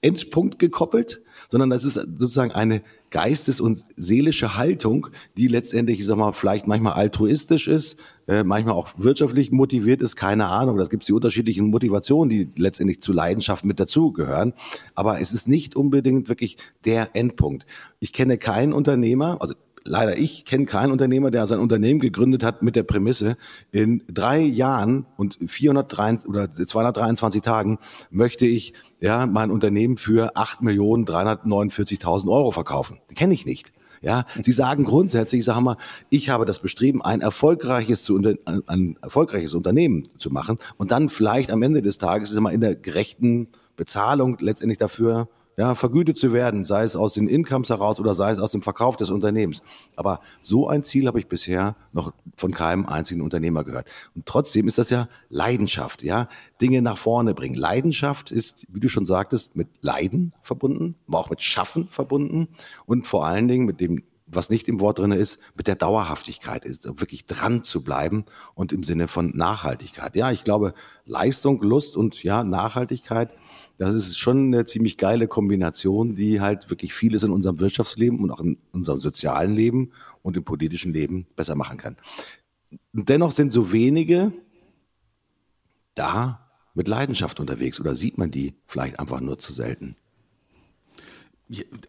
Endpunkt gekoppelt, sondern das ist sozusagen eine geistes- und seelische Haltung, die letztendlich, ich sag mal, vielleicht manchmal altruistisch ist, äh, manchmal auch wirtschaftlich motiviert ist, keine Ahnung. Das gibt die unterschiedlichen Motivationen, die letztendlich zu Leidenschaft mit dazugehören. Aber es ist nicht unbedingt wirklich der Endpunkt. Ich kenne keinen Unternehmer, also leider ich kenne keinen Unternehmer, der sein Unternehmen gegründet hat mit der Prämisse, in drei Jahren und 403 oder 223 Tagen möchte ich ja mein Unternehmen für 8.349.000 Euro verkaufen. Kenne ich nicht. Ja, sie sagen grundsätzlich, ich sage mal, ich habe das Bestreben, ein erfolgreiches, ein, ein erfolgreiches Unternehmen zu machen und dann vielleicht am Ende des Tages ist immer in der gerechten Bezahlung letztendlich dafür ja, vergütet zu werden, sei es aus den Incomes heraus oder sei es aus dem Verkauf des Unternehmens. Aber so ein Ziel habe ich bisher noch von keinem einzigen Unternehmer gehört. Und trotzdem ist das ja Leidenschaft, ja, Dinge nach vorne bringen. Leidenschaft ist, wie du schon sagtest, mit Leiden verbunden, aber auch mit Schaffen verbunden und vor allen Dingen mit dem was nicht im Wort drinne ist, mit der Dauerhaftigkeit ist, wirklich dran zu bleiben und im Sinne von Nachhaltigkeit. Ja, ich glaube, Leistung, Lust und ja, Nachhaltigkeit das ist schon eine ziemlich geile Kombination, die halt wirklich vieles in unserem Wirtschaftsleben und auch in unserem sozialen Leben und im politischen Leben besser machen kann. Dennoch sind so wenige da mit Leidenschaft unterwegs oder sieht man die vielleicht einfach nur zu selten?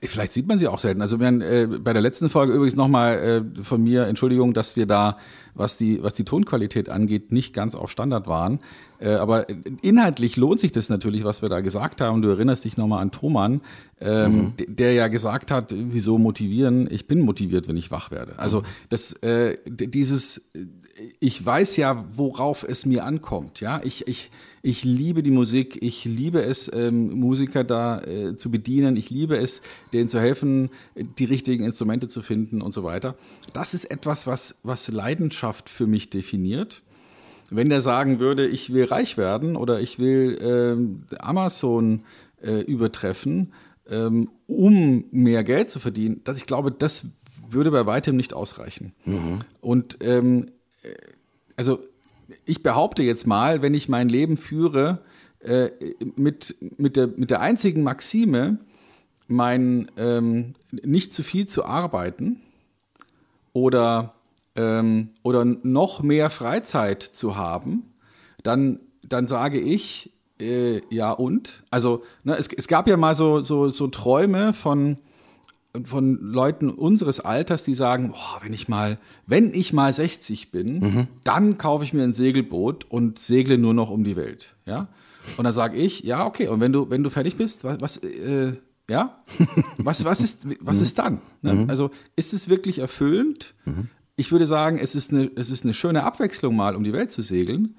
Vielleicht sieht man sie auch selten. Also wenn, äh, bei der letzten Folge übrigens nochmal äh, von mir Entschuldigung, dass wir da, was die, was die Tonqualität angeht, nicht ganz auf Standard waren. Äh, aber inhaltlich lohnt sich das natürlich, was wir da gesagt haben. Du erinnerst dich nochmal an Thoman, ähm, mhm. der ja gesagt hat, wieso motivieren? Ich bin motiviert, wenn ich wach werde. Also das, äh, dieses, ich weiß ja, worauf es mir ankommt. Ja, ich, ich, ich liebe die Musik, ich liebe es, ähm, Musiker da äh, zu bedienen, ich liebe es, denen zu helfen, die richtigen Instrumente zu finden und so weiter. Das ist etwas, was, was Leidenschaft für mich definiert. Wenn der sagen würde, ich will reich werden oder ich will ähm, Amazon äh, übertreffen, ähm, um mehr Geld zu verdienen, dass ich glaube, das würde bei weitem nicht ausreichen. Mhm. Und ähm, äh, also ich behaupte jetzt mal, wenn ich mein Leben führe äh, mit, mit, der, mit der einzigen Maxime, mein ähm, nicht zu viel zu arbeiten oder, ähm, oder noch mehr Freizeit zu haben, dann, dann sage ich, äh, ja und? Also ne, es, es gab ja mal so, so, so Träume von, von Leuten unseres Alters, die sagen, boah, wenn ich mal, wenn ich mal 60 bin, mhm. dann kaufe ich mir ein Segelboot und segle nur noch um die Welt. Ja? Und dann sage ich, ja, okay, und wenn du, wenn du fertig bist, was, was äh, ja, [laughs] was, was, ist, was ist dann? Ne? Mhm. Also ist es wirklich erfüllend? Mhm. Ich würde sagen, es ist, eine, es ist eine schöne Abwechslung, mal um die Welt zu segeln,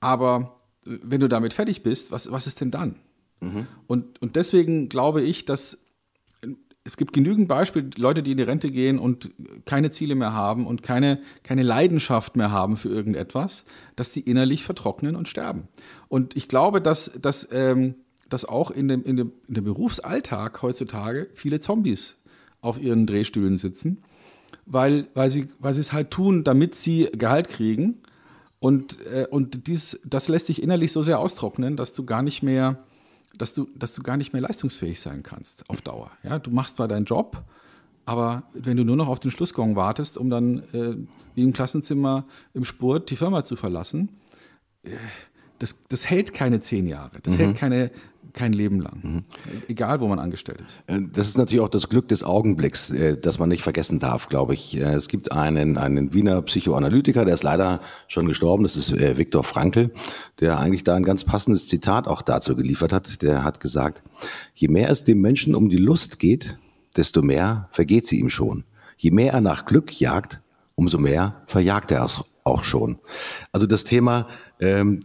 aber wenn du damit fertig bist, was, was ist denn dann? Mhm. Und, und deswegen glaube ich, dass es gibt genügend Beispiele, Leute, die in die Rente gehen und keine Ziele mehr haben und keine, keine Leidenschaft mehr haben für irgendetwas, dass die innerlich vertrocknen und sterben. Und ich glaube, dass, dass, ähm, dass auch in dem, in, dem, in dem Berufsalltag heutzutage viele Zombies auf ihren Drehstühlen sitzen, weil, weil, sie, weil sie es halt tun, damit sie Gehalt kriegen. Und, äh, und dies, das lässt dich innerlich so sehr austrocknen, dass du gar nicht mehr dass du, dass du gar nicht mehr leistungsfähig sein kannst auf Dauer. Ja, du machst zwar deinen Job, aber wenn du nur noch auf den Schlussgong wartest, um dann äh, wie im Klassenzimmer im Spurt die Firma zu verlassen, äh, das, das hält keine zehn Jahre. Das mhm. hält keine, kein Leben lang. Mhm. Egal, wo man angestellt ist. Äh, das ist natürlich auch das Glück des Augenblicks, äh, das man nicht vergessen darf, glaube ich. Äh, es gibt einen, einen Wiener Psychoanalytiker, der ist leider schon gestorben, das ist Viktor Frankl, der eigentlich da ein ganz passendes Zitat auch dazu geliefert hat. Der hat gesagt, je mehr es dem Menschen um die Lust geht, desto mehr vergeht sie ihm schon. Je mehr er nach Glück jagt, umso mehr verjagt er es auch schon. Also das Thema, ähm,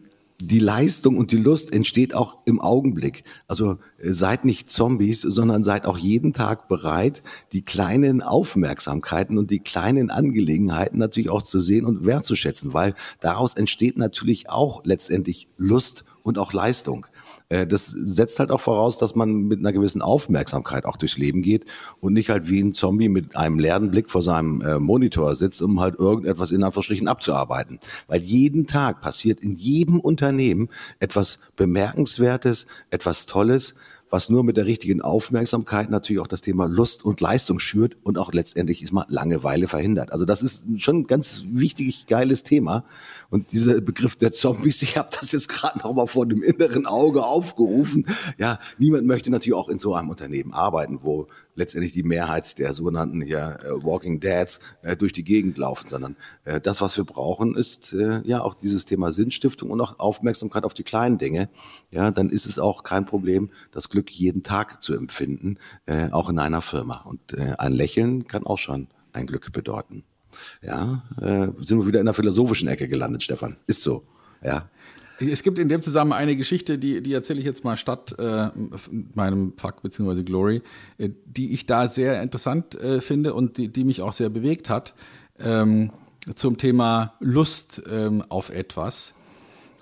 die Leistung und die Lust entsteht auch im Augenblick. Also äh, seid nicht Zombies, sondern seid auch jeden Tag bereit, die kleinen Aufmerksamkeiten und die kleinen Angelegenheiten natürlich auch zu sehen und wertzuschätzen, weil daraus entsteht natürlich auch letztendlich Lust und auch Leistung. Äh, das setzt halt auch voraus, dass man mit einer gewissen Aufmerksamkeit auch durchs Leben geht und nicht halt wie ein Zombie mit einem leeren Blick vor seinem äh, Monitor sitzt, um halt irgendetwas in Anführungsstrichen abzuarbeiten. Weil jeden Tag passiert in jedem Unternehmen etwas Bemerkenswertes, etwas Tolles, was nur mit der richtigen Aufmerksamkeit natürlich auch das Thema Lust und Leistung schürt und auch letztendlich ist mal Langeweile verhindert. Also das ist schon ein ganz wichtig, geiles Thema. Und dieser Begriff der Zombies, ich habe das jetzt gerade noch mal vor dem inneren Auge aufgerufen. Ja, niemand möchte natürlich auch in so einem Unternehmen arbeiten, wo letztendlich die Mehrheit der sogenannten ja, äh, Walking Dads äh, durch die Gegend laufen, sondern äh, das, was wir brauchen, ist äh, ja auch dieses Thema Sinnstiftung und auch Aufmerksamkeit auf die kleinen Dinge. Ja, dann ist es auch kein Problem, das Glück jeden Tag zu empfinden, äh, auch in einer Firma. Und äh, ein Lächeln kann auch schon ein Glück bedeuten. Ja, äh, sind wir wieder in der philosophischen Ecke gelandet, Stefan. Ist so. Ja. Es gibt in dem Zusammenhang eine Geschichte, die, die erzähle ich jetzt mal statt äh, meinem Fuck bzw. Glory, äh, die ich da sehr interessant äh, finde und die, die mich auch sehr bewegt hat ähm, zum Thema Lust ähm, auf etwas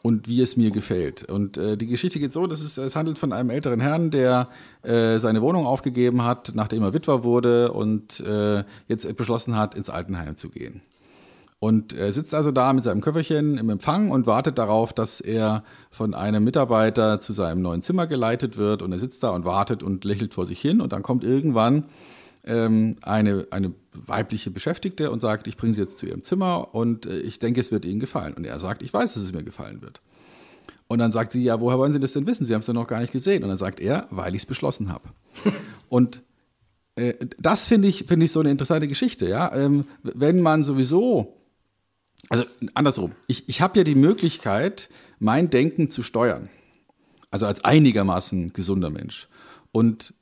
und wie es mir gefällt. Und äh, die Geschichte geht so, dass es, es handelt von einem älteren Herrn, der äh, seine Wohnung aufgegeben hat, nachdem er Witwer wurde und äh, jetzt beschlossen hat, ins Altenheim zu gehen. Und er sitzt also da mit seinem Köfferchen im Empfang und wartet darauf, dass er von einem Mitarbeiter zu seinem neuen Zimmer geleitet wird. Und er sitzt da und wartet und lächelt vor sich hin. Und dann kommt irgendwann ähm, eine, eine weibliche Beschäftigte und sagt, ich bringe sie jetzt zu ihrem Zimmer und äh, ich denke, es wird Ihnen gefallen. Und er sagt, ich weiß, dass es mir gefallen wird. Und dann sagt sie, ja, woher wollen Sie das denn wissen? Sie haben es ja noch gar nicht gesehen. Und dann sagt er, weil ich es beschlossen habe. [laughs] und äh, das finde ich, finde ich so eine interessante Geschichte, ja. Ähm, wenn man sowieso also andersrum, ich, ich habe ja die Möglichkeit, mein Denken zu steuern. Also als einigermaßen gesunder Mensch. Und,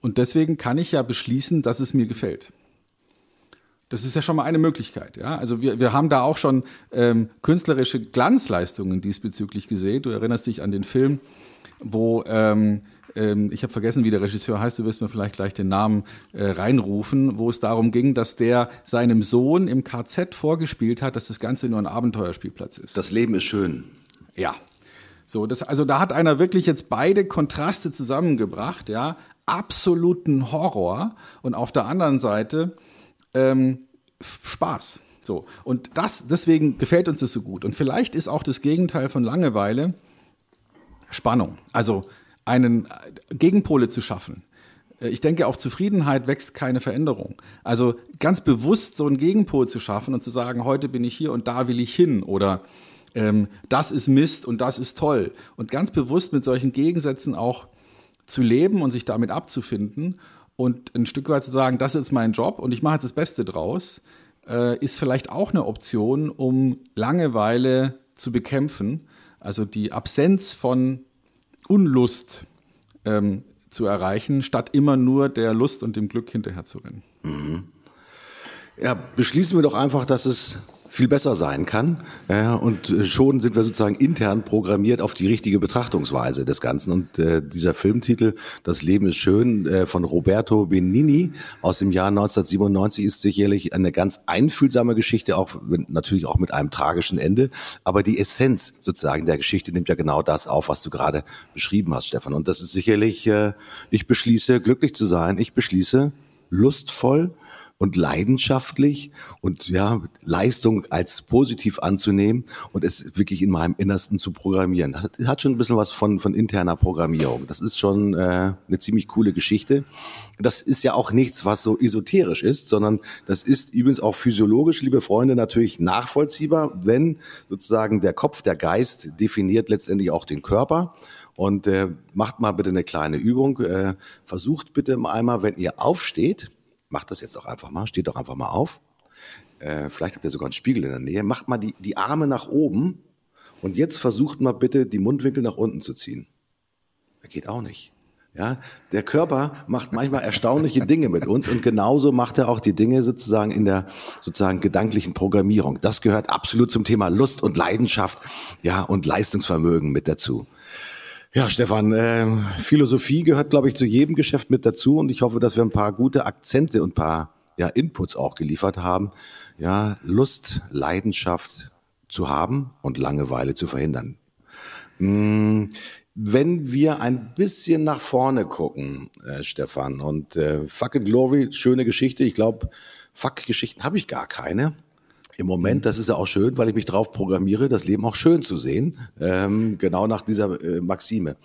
und deswegen kann ich ja beschließen, dass es mir gefällt. Das ist ja schon mal eine Möglichkeit. Ja? Also wir, wir haben da auch schon ähm, künstlerische Glanzleistungen diesbezüglich gesehen. Du erinnerst dich an den Film, wo ähm, ähm, ich habe vergessen, wie der Regisseur heißt, du wirst mir vielleicht gleich den Namen äh, reinrufen, wo es darum ging, dass der seinem Sohn im KZ vorgespielt hat, dass das Ganze nur ein Abenteuerspielplatz ist. Das Leben ist schön. Ja. So, das, also da hat einer wirklich jetzt beide Kontraste zusammengebracht, ja, absoluten Horror und auf der anderen Seite ähm, Spaß. So und das deswegen gefällt uns das so gut und vielleicht ist auch das Gegenteil von Langeweile Spannung. Also einen Gegenpole zu schaffen. Äh, ich denke, auf Zufriedenheit wächst keine Veränderung. Also ganz bewusst so einen Gegenpol zu schaffen und zu sagen, heute bin ich hier und da will ich hin oder ähm, das ist Mist und das ist toll. Und ganz bewusst mit solchen Gegensätzen auch zu leben und sich damit abzufinden und ein Stück weit zu sagen, das ist mein Job und ich mache jetzt das Beste draus, äh, ist vielleicht auch eine Option, um Langeweile zu bekämpfen. Also die Absenz von Unlust ähm, zu erreichen, statt immer nur der Lust und dem Glück hinterher zu rennen. Mhm. Ja, beschließen wir doch einfach, dass es viel besser sein kann. Ja, und äh, schon sind wir sozusagen intern programmiert auf die richtige Betrachtungsweise des Ganzen. Und äh, dieser Filmtitel Das Leben ist schön äh, von Roberto Benini aus dem Jahr 1997 ist sicherlich eine ganz einfühlsame Geschichte, auch natürlich auch mit einem tragischen Ende. Aber die Essenz sozusagen der Geschichte nimmt ja genau das auf, was du gerade beschrieben hast, Stefan. Und das ist sicherlich, äh, ich beschließe, glücklich zu sein. Ich beschließe, lustvoll und leidenschaftlich und ja, Leistung als positiv anzunehmen und es wirklich in meinem Innersten zu programmieren. Hat, hat schon ein bisschen was von, von interner Programmierung. Das ist schon äh, eine ziemlich coole Geschichte. Das ist ja auch nichts, was so esoterisch ist, sondern das ist übrigens auch physiologisch, liebe Freunde, natürlich nachvollziehbar, wenn sozusagen der Kopf, der Geist definiert letztendlich auch den Körper. Und äh, macht mal bitte eine kleine Übung. Äh, versucht bitte einmal, wenn ihr aufsteht, macht das jetzt auch einfach mal, steht doch einfach mal auf. Äh, vielleicht habt ihr sogar einen Spiegel in der Nähe. Macht mal die, die Arme nach oben und jetzt versucht mal bitte die Mundwinkel nach unten zu ziehen. Das geht auch nicht. Ja, der Körper macht manchmal erstaunliche Dinge mit uns und genauso macht er auch die Dinge sozusagen in der sozusagen gedanklichen Programmierung. Das gehört absolut zum Thema Lust und Leidenschaft, ja, und Leistungsvermögen mit dazu. Ja, Stefan, äh, Philosophie gehört, glaube ich, zu jedem Geschäft mit dazu und ich hoffe, dass wir ein paar gute Akzente und ein paar ja, Inputs auch geliefert haben. Ja, Lust, Leidenschaft zu haben und Langeweile zu verhindern. Hm, wenn wir ein bisschen nach vorne gucken, äh, Stefan, und äh, Fuck and Glory, schöne Geschichte. Ich glaube, Fuck-Geschichten habe ich gar keine im Moment, das ist ja auch schön, weil ich mich drauf programmiere, das Leben auch schön zu sehen, ähm, genau nach dieser äh, Maxime.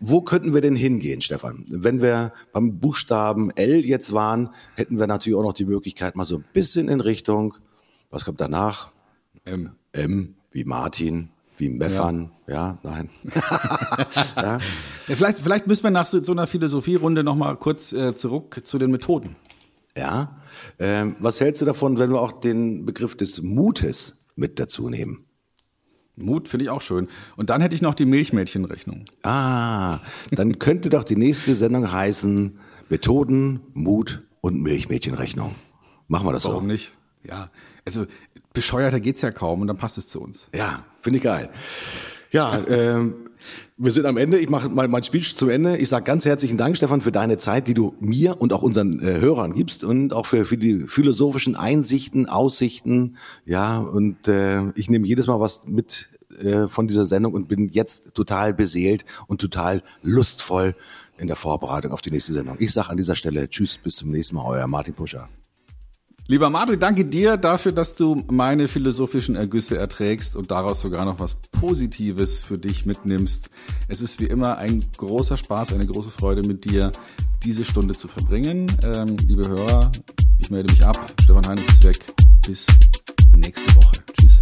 Wo könnten wir denn hingehen, Stefan? Wenn wir beim Buchstaben L jetzt waren, hätten wir natürlich auch noch die Möglichkeit, mal so ein bisschen in Richtung, was kommt danach? M. M, wie Martin, wie Meffern, ja, ja nein. [laughs] ja. ja. vielleicht, vielleicht müssen wir nach so, so einer Philosophierunde nochmal kurz äh, zurück zu den Methoden. Ja. Ähm, was hältst du davon, wenn wir auch den Begriff des Mutes mit dazu nehmen? Mut finde ich auch schön. Und dann hätte ich noch die Milchmädchenrechnung. Ah, dann könnte doch die nächste Sendung heißen Methoden, Mut und Milchmädchenrechnung. Machen wir das Warum so? Warum nicht? Ja, also bescheuerter geht's ja kaum und dann passt es zu uns. Ja, finde ich geil. Ja, ähm, wir sind am Ende. Ich mache mein, mein Speech zum Ende. Ich sage ganz herzlichen Dank, Stefan, für deine Zeit, die du mir und auch unseren äh, Hörern gibst und auch für, für die philosophischen Einsichten, Aussichten. Ja, und äh, ich nehme jedes Mal was mit äh, von dieser Sendung und bin jetzt total beseelt und total lustvoll in der Vorbereitung auf die nächste Sendung. Ich sage an dieser Stelle Tschüss, bis zum nächsten Mal, euer Martin Puscher. Lieber Madri, danke dir dafür, dass du meine philosophischen Ergüsse erträgst und daraus sogar noch was Positives für dich mitnimmst. Es ist wie immer ein großer Spaß, eine große Freude mit dir, diese Stunde zu verbringen. Ähm, liebe Hörer, ich melde mich ab. Stefan Heinrich ist weg. Bis nächste Woche. Tschüss.